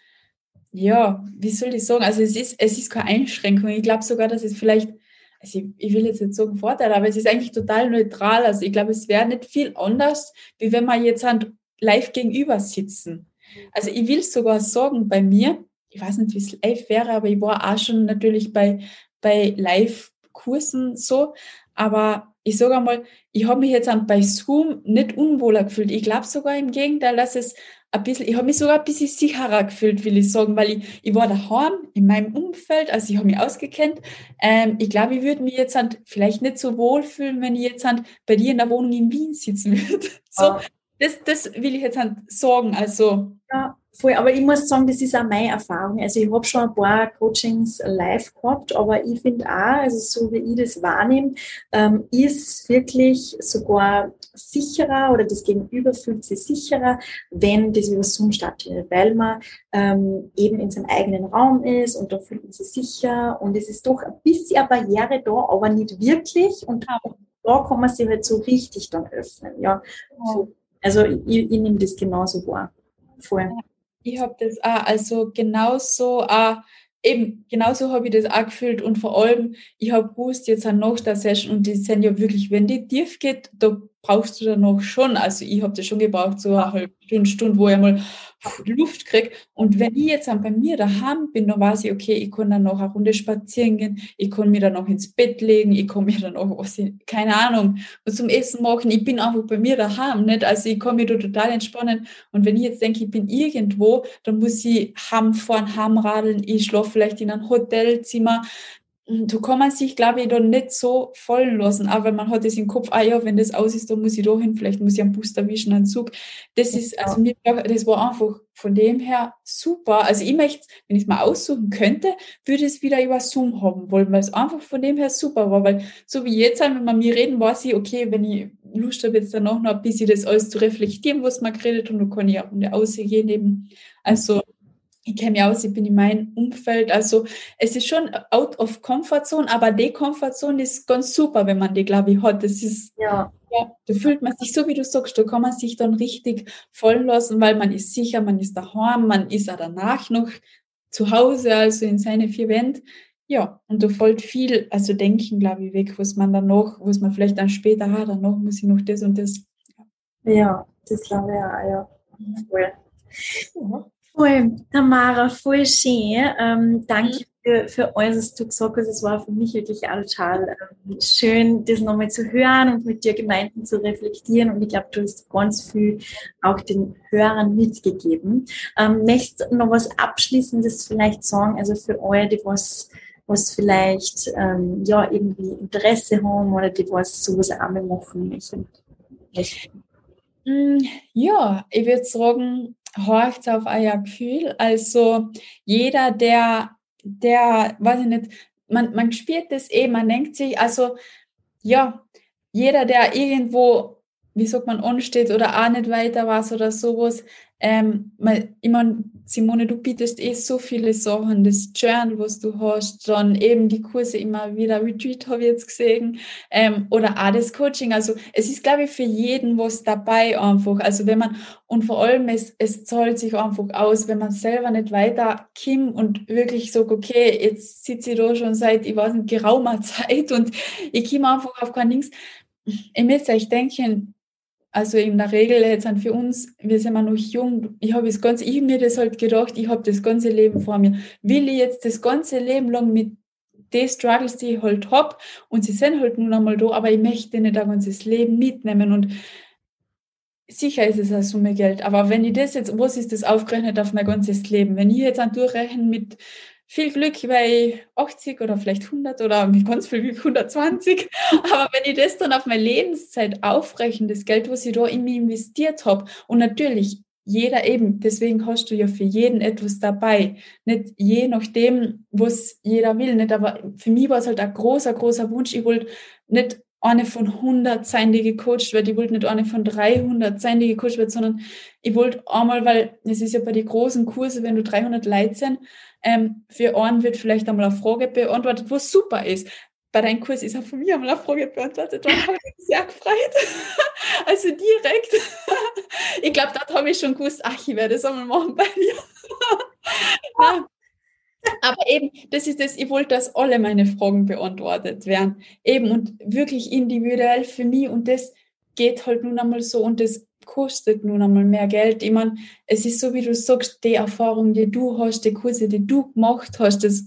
ja, wie soll ich sagen, also es ist, es ist keine Einschränkung. Ich glaube sogar, dass es vielleicht also ich, ich, will jetzt nicht sagen Vorteil, aber es ist eigentlich total neutral. Also ich glaube, es wäre nicht viel anders, wie wenn wir jetzt live gegenüber sitzen. Also ich will sogar sagen, bei mir, ich weiß nicht, wie es live wäre, aber ich war auch schon natürlich bei, bei Live-Kursen so, aber ich sage einmal, ich habe mich jetzt bei Zoom nicht unwohler gefühlt. Ich glaube sogar im Gegenteil, dass es ein bisschen, ich habe mich sogar ein bisschen sicherer gefühlt, will ich sagen, weil ich, ich war daheim in meinem Umfeld, also ich habe mich ausgekennt. Ähm, ich glaube, ich würde mich jetzt halt vielleicht nicht so wohl fühlen, wenn ich jetzt halt bei dir in der Wohnung in Wien sitzen würde. So, ah. das, das will ich jetzt halt sagen. Also. Ja, voll. Aber ich muss sagen, das ist auch meine Erfahrung. Also ich habe schon ein paar Coachings live gehabt, aber ich finde auch, also so wie ich das wahrnehme, ähm, ist wirklich sogar sicherer oder das Gegenüber fühlt sich sicherer, wenn das über Zoom stattfindet, weil man ähm, eben in seinem eigenen Raum ist und da fühlt man sich sicher und es ist doch ein bisschen eine Barriere da, aber nicht wirklich und da kann man sich halt so richtig dann öffnen. Ja. Also ich, ich nehme das genauso wahr. Voll. Ich habe das auch, also genauso auch eben genauso habe ich das auch gefühlt und vor allem, ich habe gewusst, jetzt an nach der Session und die sind ja wirklich, wenn die tief geht, da brauchst du dann noch schon, also ich habe das schon gebraucht, so eine halbe Stunde, Stunde, wo ich mal Luft kriege. Und wenn ich jetzt dann bei mir daheim bin, dann weiß ich, okay, ich kann dann noch eine Runde spazieren gehen, ich kann mir dann noch ins Bett legen, ich kann mir dann noch was, keine Ahnung, was zum Essen machen. Ich bin einfach bei mir daheim, nicht? Also ich kann mich da total entspannen. Und wenn ich jetzt denke, ich bin irgendwo, dann muss ich heimfahren, heimradeln, ich schlafe vielleicht in einem Hotelzimmer, du kann man sich, glaube ich, da nicht so fallen lassen, aber man hat es im Kopf, ah ja, wenn das aus ist, dann muss ich da hin, vielleicht muss ich einen Bus erwischen, einen Zug. Das ist, also mir, das war einfach von dem her super. Also ich möchte, wenn ich es mal aussuchen könnte, würde es wieder über Zoom haben wollen, weil es einfach von dem her super war, weil so wie jetzt, wenn man mir reden, weiß ich, okay, wenn ich Lust habe, jetzt danach noch ein bisschen das alles zu reflektieren, was man geredet und dann kann ich auch in der Ausgehen eben. Also, ich kenne mich aus, ich bin in meinem Umfeld. Also es ist schon out of comfort zone, aber die Comfort Zone ist ganz super, wenn man die, glaube ich, hat. Das ist, ja. ja, da fühlt man sich so, wie du sagst, da kann man sich dann richtig fallen lassen, weil man ist sicher, man ist daheim, man ist auch danach noch zu Hause, also in seine vier Wände. Ja, und da fällt viel, also Denken, glaube ich, weg, was man dann noch, was man vielleicht dann später, ah, dann noch muss ich noch das und das. Ja, das glaube ich auch, ja. Voll. Ja. Voll, Tamara, voll schön. Ähm, danke mhm. für, für alles, was du gesagt hast. Es war für mich wirklich auch total ähm, schön, das nochmal zu hören und mit dir gemeinsam zu reflektieren. Und ich glaube, du hast ganz viel auch den Hörern mitgegeben. Ähm, möchtest du noch was Abschließendes vielleicht sagen? Also für euch, die was was vielleicht ähm, ja irgendwie Interesse haben oder die was sowas auch machen möchten. Mm, ja, ich würde sagen, horcht auf euer Gefühl. Also jeder, der, der, weiß ich nicht, man, man spürt das eh, man denkt sich, also ja, jeder, der irgendwo, wie sagt man, ansteht oder auch nicht weiter was oder sowas, ähm, ich meine, Simone, du bietest eh so viele Sachen, das Journal, was du hast, dann eben die Kurse immer wieder, Retreat habe ich jetzt gesehen, ähm, oder auch das Coaching. Also es ist, glaube ich, für jeden was dabei einfach. Also wenn man, und vor allem, es, es zahlt sich einfach aus, wenn man selber nicht weiter kommt und wirklich sagt, okay, jetzt sitze ich da schon seit, ich weiß nicht, geraumer Zeit und ich komme einfach auf kein Dings. Ich müsste euch denken, also in der Regel jetzt für uns, wir sind ja noch jung. Ich habe das ganze, ich mir das halt gedacht, ich habe das ganze Leben vor mir. Will ich jetzt das ganze Leben lang mit den Struggles, die ich halt habe, und sie sind halt nun einmal da, aber ich möchte nicht ein ganzes Leben mitnehmen und sicher ist es eine Summe Geld, aber wenn ich das jetzt, was ist das aufgerechnet auf mein ganzes Leben? Wenn ich jetzt an durchrechnen mit viel Glück bei 80 oder vielleicht 100 oder ganz viel Glück 120. Aber wenn ich das dann auf meine Lebenszeit aufrechne, das Geld, was ich da in mich investiert habe, und natürlich jeder eben, deswegen hast du ja für jeden etwas dabei. Nicht je nachdem, was jeder will, nicht, aber für mich war es halt ein großer, großer Wunsch. Ich wollte nicht eine von 100 sein, die gecoacht wird. Ich wollte nicht eine von 300 sein, die gecoacht wird, sondern ich wollte einmal, weil es ist ja bei den großen Kursen, wenn du 300 Leute sind, ähm, für einen wird vielleicht einmal eine Frage beantwortet, was super ist. Bei deinem Kurs ist auch von mir einmal eine Frage beantwortet und habe mich sehr gefreut. also direkt. ich glaube, dort habe ich schon gewusst, ach, ich werde das einmal machen bei dir. Aber eben, das ist das, ich wollte, dass alle meine Fragen beantwortet werden. Eben und wirklich individuell für mich und das geht halt nun einmal so und das kostet nun einmal mehr Geld. Ich meine, es ist so, wie du sagst, die Erfahrung, die du hast, die Kurse, die du gemacht hast, das,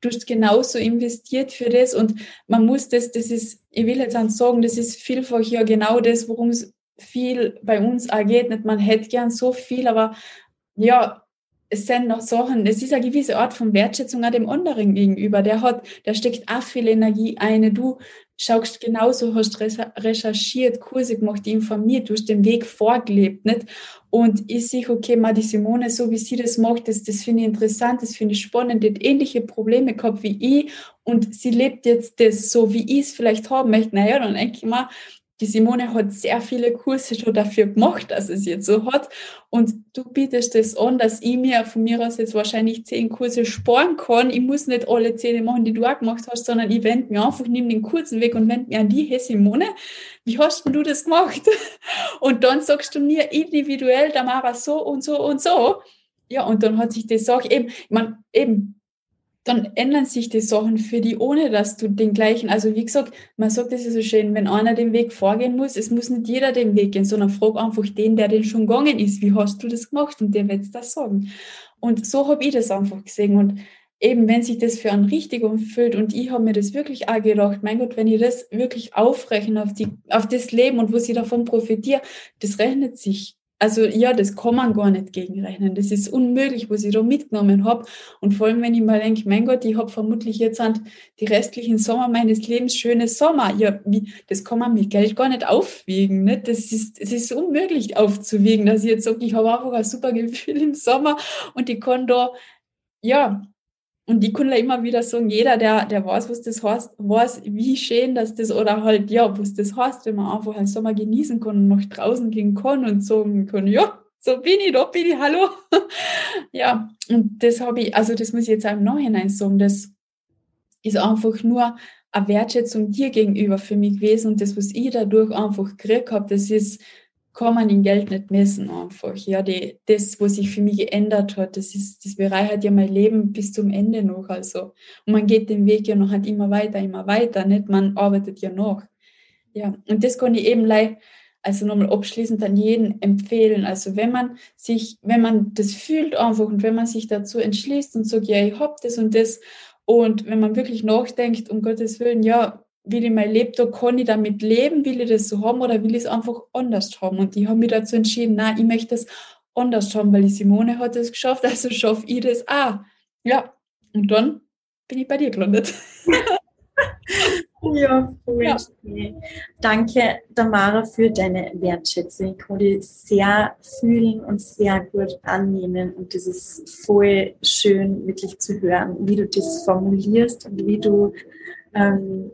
du hast genauso investiert für das und man muss das, das ist, ich will jetzt auch sagen, das ist vielfach ja genau das, worum es viel bei uns auch geht. Nicht, man hätte gern so viel, aber ja, es sind noch Sachen, es ist eine gewisse Art von Wertschätzung an dem anderen gegenüber. Der hat, der steckt auch viel Energie ein. Du schaust genauso, hast recherchiert, Kurse gemacht, informiert, du hast den Weg vorgelebt, nicht? Und ich sehe, okay, mal die Simone, so wie sie das macht, das, das finde ich interessant, das finde ich spannend, die hat ähnliche Probleme gehabt wie ich und sie lebt jetzt das so, wie ich es vielleicht haben möchte. Naja, dann denke ich mal, die Simone hat sehr viele Kurse schon dafür gemacht, dass es jetzt so hat. Und du bietest das an, dass ich mir von mir aus jetzt wahrscheinlich zehn Kurse sparen kann. Ich muss nicht alle zehn machen, die du auch gemacht hast, sondern ich wende mir einfach, nehme den kurzen Weg und wende mir an die, hey Simone, wie hast denn du das gemacht? Und dann sagst du mir individuell, da Tamara, so und so und so. Ja, und dann hat sich das auch eben, ich meine, eben, dann ändern sich die Sachen für die, ohne dass du den gleichen, also wie gesagt, man sagt das ja so schön, wenn einer den Weg vorgehen muss, es muss nicht jeder den Weg gehen, sondern frag einfach den, der den schon gegangen ist, wie hast du das gemacht und der wird das sagen. Und so habe ich das einfach gesehen und eben, wenn sich das für einen richtig anfühlt und ich habe mir das wirklich auch gedacht, mein Gott, wenn ich das wirklich aufrechne auf, die, auf das Leben und wo sie davon profitiere, das rechnet sich also ja, das kann man gar nicht gegenrechnen. Das ist unmöglich, was ich da mitgenommen habe. Und vor allem, wenn ich mal denke, mein Gott, ich habe vermutlich jetzt die restlichen Sommer meines Lebens schöne Sommer. Ja, wie, das kann man mit Geld gar nicht aufwiegen. Nicht? Das, ist, das ist unmöglich aufzuwiegen, dass ich jetzt sage, ich habe einfach ein super Gefühl im Sommer und ich kann da, ja, und die können immer wieder sagen, jeder, der, der weiß, was das heißt, weiß, wie schön dass das oder halt, ja, was das heißt, wenn man einfach einen Sommer genießen kann und nach draußen gehen kann und sagen kann, ja, so bin ich, da bin ich, hallo. ja, und das habe ich, also das muss ich jetzt auch im Nachhinein sagen, das ist einfach nur eine Wertschätzung dir gegenüber für mich gewesen und das, was ich dadurch einfach gekriegt habe, das ist, kann man in Geld nicht messen einfach. Ja, die, das, was sich für mich geändert hat, das ist, das bereichert ja mein Leben bis zum Ende noch. Also, und man geht den Weg ja noch halt immer weiter, immer weiter, nicht? Man arbeitet ja noch. Ja, und das kann ich eben leid, also nochmal abschließend an jeden empfehlen. Also wenn man sich, wenn man das fühlt einfach und wenn man sich dazu entschließt und sagt, ja, ich hab das und das und wenn man wirklich nachdenkt, um Gottes Willen, ja, wie ich mein Leben, da kann ich damit leben, will ich das so haben oder will ich es einfach anders haben? Und ich habe mich dazu entschieden, nein, ich möchte das anders haben, weil die Simone hat es geschafft, also schaffe ich das auch. Ja, und dann bin ich bei dir gelandet. ja. Ja. Danke, Tamara, für deine Wertschätzung. Ich kann die sehr fühlen und sehr gut annehmen. Und das ist voll schön, wirklich zu hören, wie du das formulierst und wie du ähm,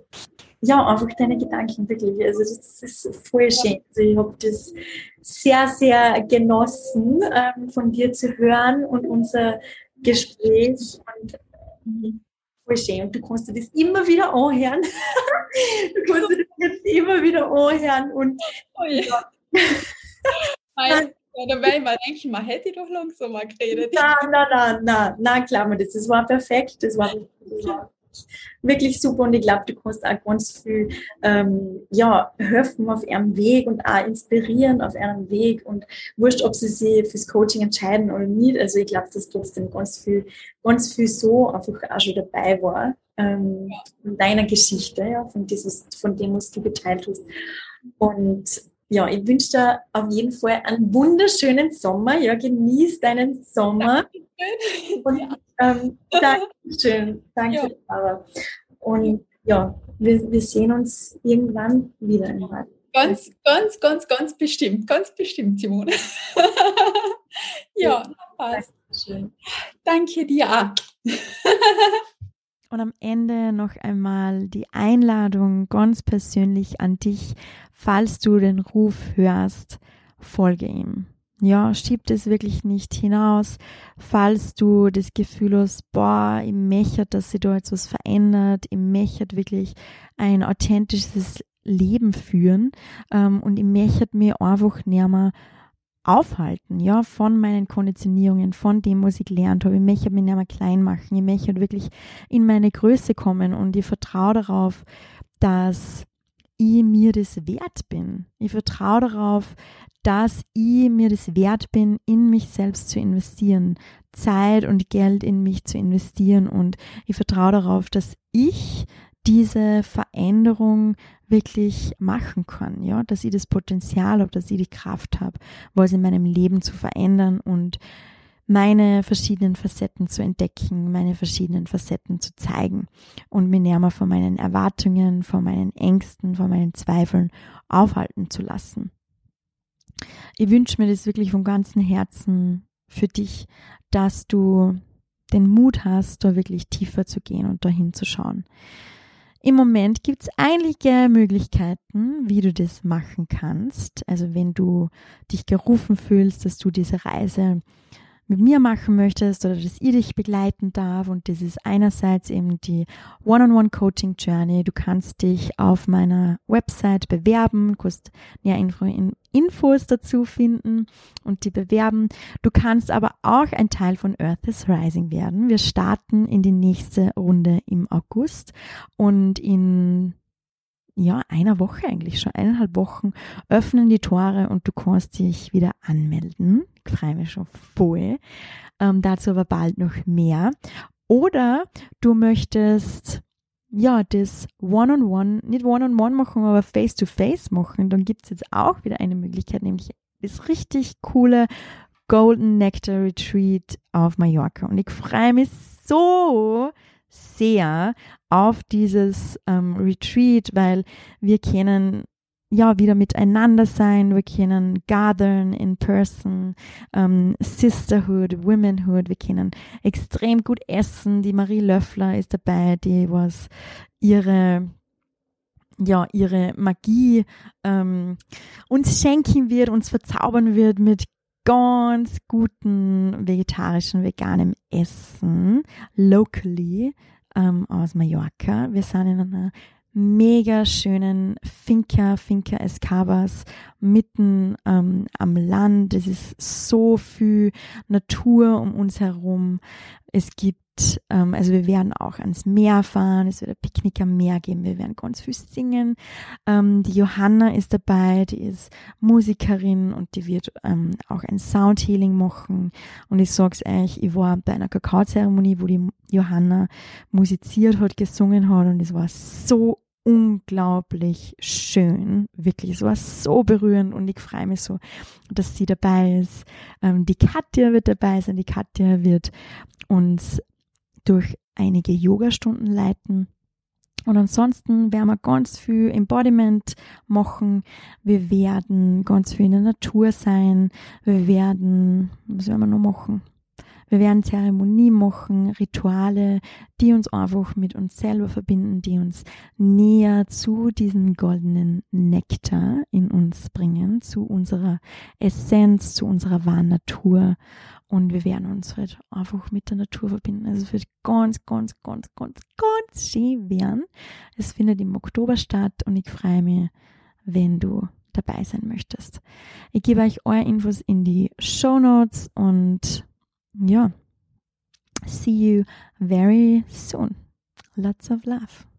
ja, einfach deine Gedanken wirklich. Also das ist voll schön. Also ich habe das sehr, sehr genossen, ähm, von dir zu hören und unser Gespräch. Und mhm, voll schön. Und du kannst dir das immer wieder anhören. du kannst dir das jetzt immer wieder anhören. Und, oh ja. ja, da wäre ich mal denken, man hätte doch langsamer geredet. Nein, nein, nein, nein, nein, klar, das, das war perfekt. Das war, das war wirklich super und ich glaube, du kannst auch ganz viel ähm, ja, helfen auf ihrem Weg und auch inspirieren auf ihrem Weg und wurscht, ob sie sich fürs Coaching entscheiden oder nicht. Also ich glaube, dass trotzdem ganz viel, ganz viel so einfach auch schon dabei war ähm, in deiner Geschichte, ja, von, dieses, von dem, was du geteilt hast. Und ja, ich wünsche dir auf jeden Fall einen wunderschönen Sommer. Ja, genieß deinen Sommer. Dankeschön. Und, ähm, Dankeschön. Danke, ja. Sarah. Und ja, wir, wir sehen uns irgendwann wieder im Rad. Ganz, ganz, ganz, ganz bestimmt. Ganz bestimmt, Simone. ja, passt. Dankeschön. Danke dir auch. Und am Ende noch einmal die Einladung ganz persönlich an dich, falls du den Ruf hörst, folge ihm. Ja, schieb das wirklich nicht hinaus. Falls du das Gefühl hast, boah, ich möchte, dass sich da jetzt was verändert, ich möchte wirklich ein authentisches Leben führen ähm, und ich möchte mir einfach näher mal aufhalten, ja, von meinen Konditionierungen, von dem, was ich gelernt habe. Ich möchte mich nicht mehr klein machen. Ich möchte wirklich in meine Größe kommen und ich vertraue darauf, dass ich mir das wert bin. Ich vertraue darauf, dass ich mir das wert bin, in mich selbst zu investieren, Zeit und Geld in mich zu investieren und ich vertraue darauf, dass ich diese Veränderung wirklich machen kann, ja, dass ich das Potenzial habe, dass ich die Kraft habe, was in meinem Leben zu verändern und meine verschiedenen Facetten zu entdecken, meine verschiedenen Facetten zu zeigen und mir näher von meinen Erwartungen, von meinen Ängsten, von meinen Zweifeln aufhalten zu lassen. Ich wünsche mir das wirklich von ganzem Herzen für dich, dass du den Mut hast, da wirklich tiefer zu gehen und dahin zu schauen. Im Moment gibt es einige Möglichkeiten, wie du das machen kannst. Also wenn du dich gerufen fühlst, dass du diese Reise mit mir machen möchtest oder dass ich dich begleiten darf. Und das ist einerseits eben die One-on-One-Coaching Journey. Du kannst dich auf meiner Website bewerben, kannst ja Info in Infos dazu finden und die bewerben. Du kannst aber auch ein Teil von Earth is Rising werden. Wir starten in die nächste Runde im August und in ja, einer Woche eigentlich schon, eineinhalb Wochen öffnen die Tore und du kannst dich wieder anmelden. Ich freue mich schon voll. Ähm, dazu aber bald noch mehr. Oder du möchtest ja, das One-on-One, nicht One-on-One machen, aber Face-to-Face -face machen, dann gibt es jetzt auch wieder eine Möglichkeit, nämlich das richtig coole Golden Nectar Retreat auf Mallorca. Und ich freue mich so sehr auf dieses ähm, Retreat, weil wir kennen ja wieder miteinander sein, wir können gathern in person, ähm, Sisterhood, Womenhood, wir können extrem gut essen. Die Marie Löffler ist dabei, die was ihre ja, ihre Magie ähm, uns schenken wird, uns verzaubern wird mit ganz guten vegetarischen, veganem Essen, locally ähm, aus Mallorca. Wir sind in einer mega schönen Finca, Finca Escabas, mitten ähm, am Land. Es ist so viel Natur um uns herum. Es gibt ähm, also wir werden auch ans Meer fahren, es wird ein Picknick am Meer geben, wir werden ganz viel singen. Ähm, die Johanna ist dabei, die ist Musikerin und die wird ähm, auch ein Soundhealing machen. Und ich sag's euch, ich war bei einer Kakaozeremonie, wo die Johanna musiziert hat, gesungen hat und es war so unglaublich schön, wirklich, es war so berührend und ich freue mich so, dass sie dabei ist. Ähm, die Katja wird dabei sein, die Katja wird uns durch einige Yoga-Stunden leiten. Und ansonsten werden wir ganz viel Embodiment machen. Wir werden ganz viel in der Natur sein. Wir werden, was werden wir noch machen? Wir werden Zeremonie machen, Rituale, die uns einfach mit uns selber verbinden, die uns näher zu diesem goldenen Nektar in uns bringen, zu unserer Essenz, zu unserer wahren Natur. Und wir werden uns halt einfach mit der Natur verbinden. Also es wird ganz, ganz, ganz, ganz, ganz schön werden. Es findet im Oktober statt und ich freue mich, wenn du dabei sein möchtest. Ich gebe euch eure Infos in die Show Notes und ja, see you very soon. Lots of love.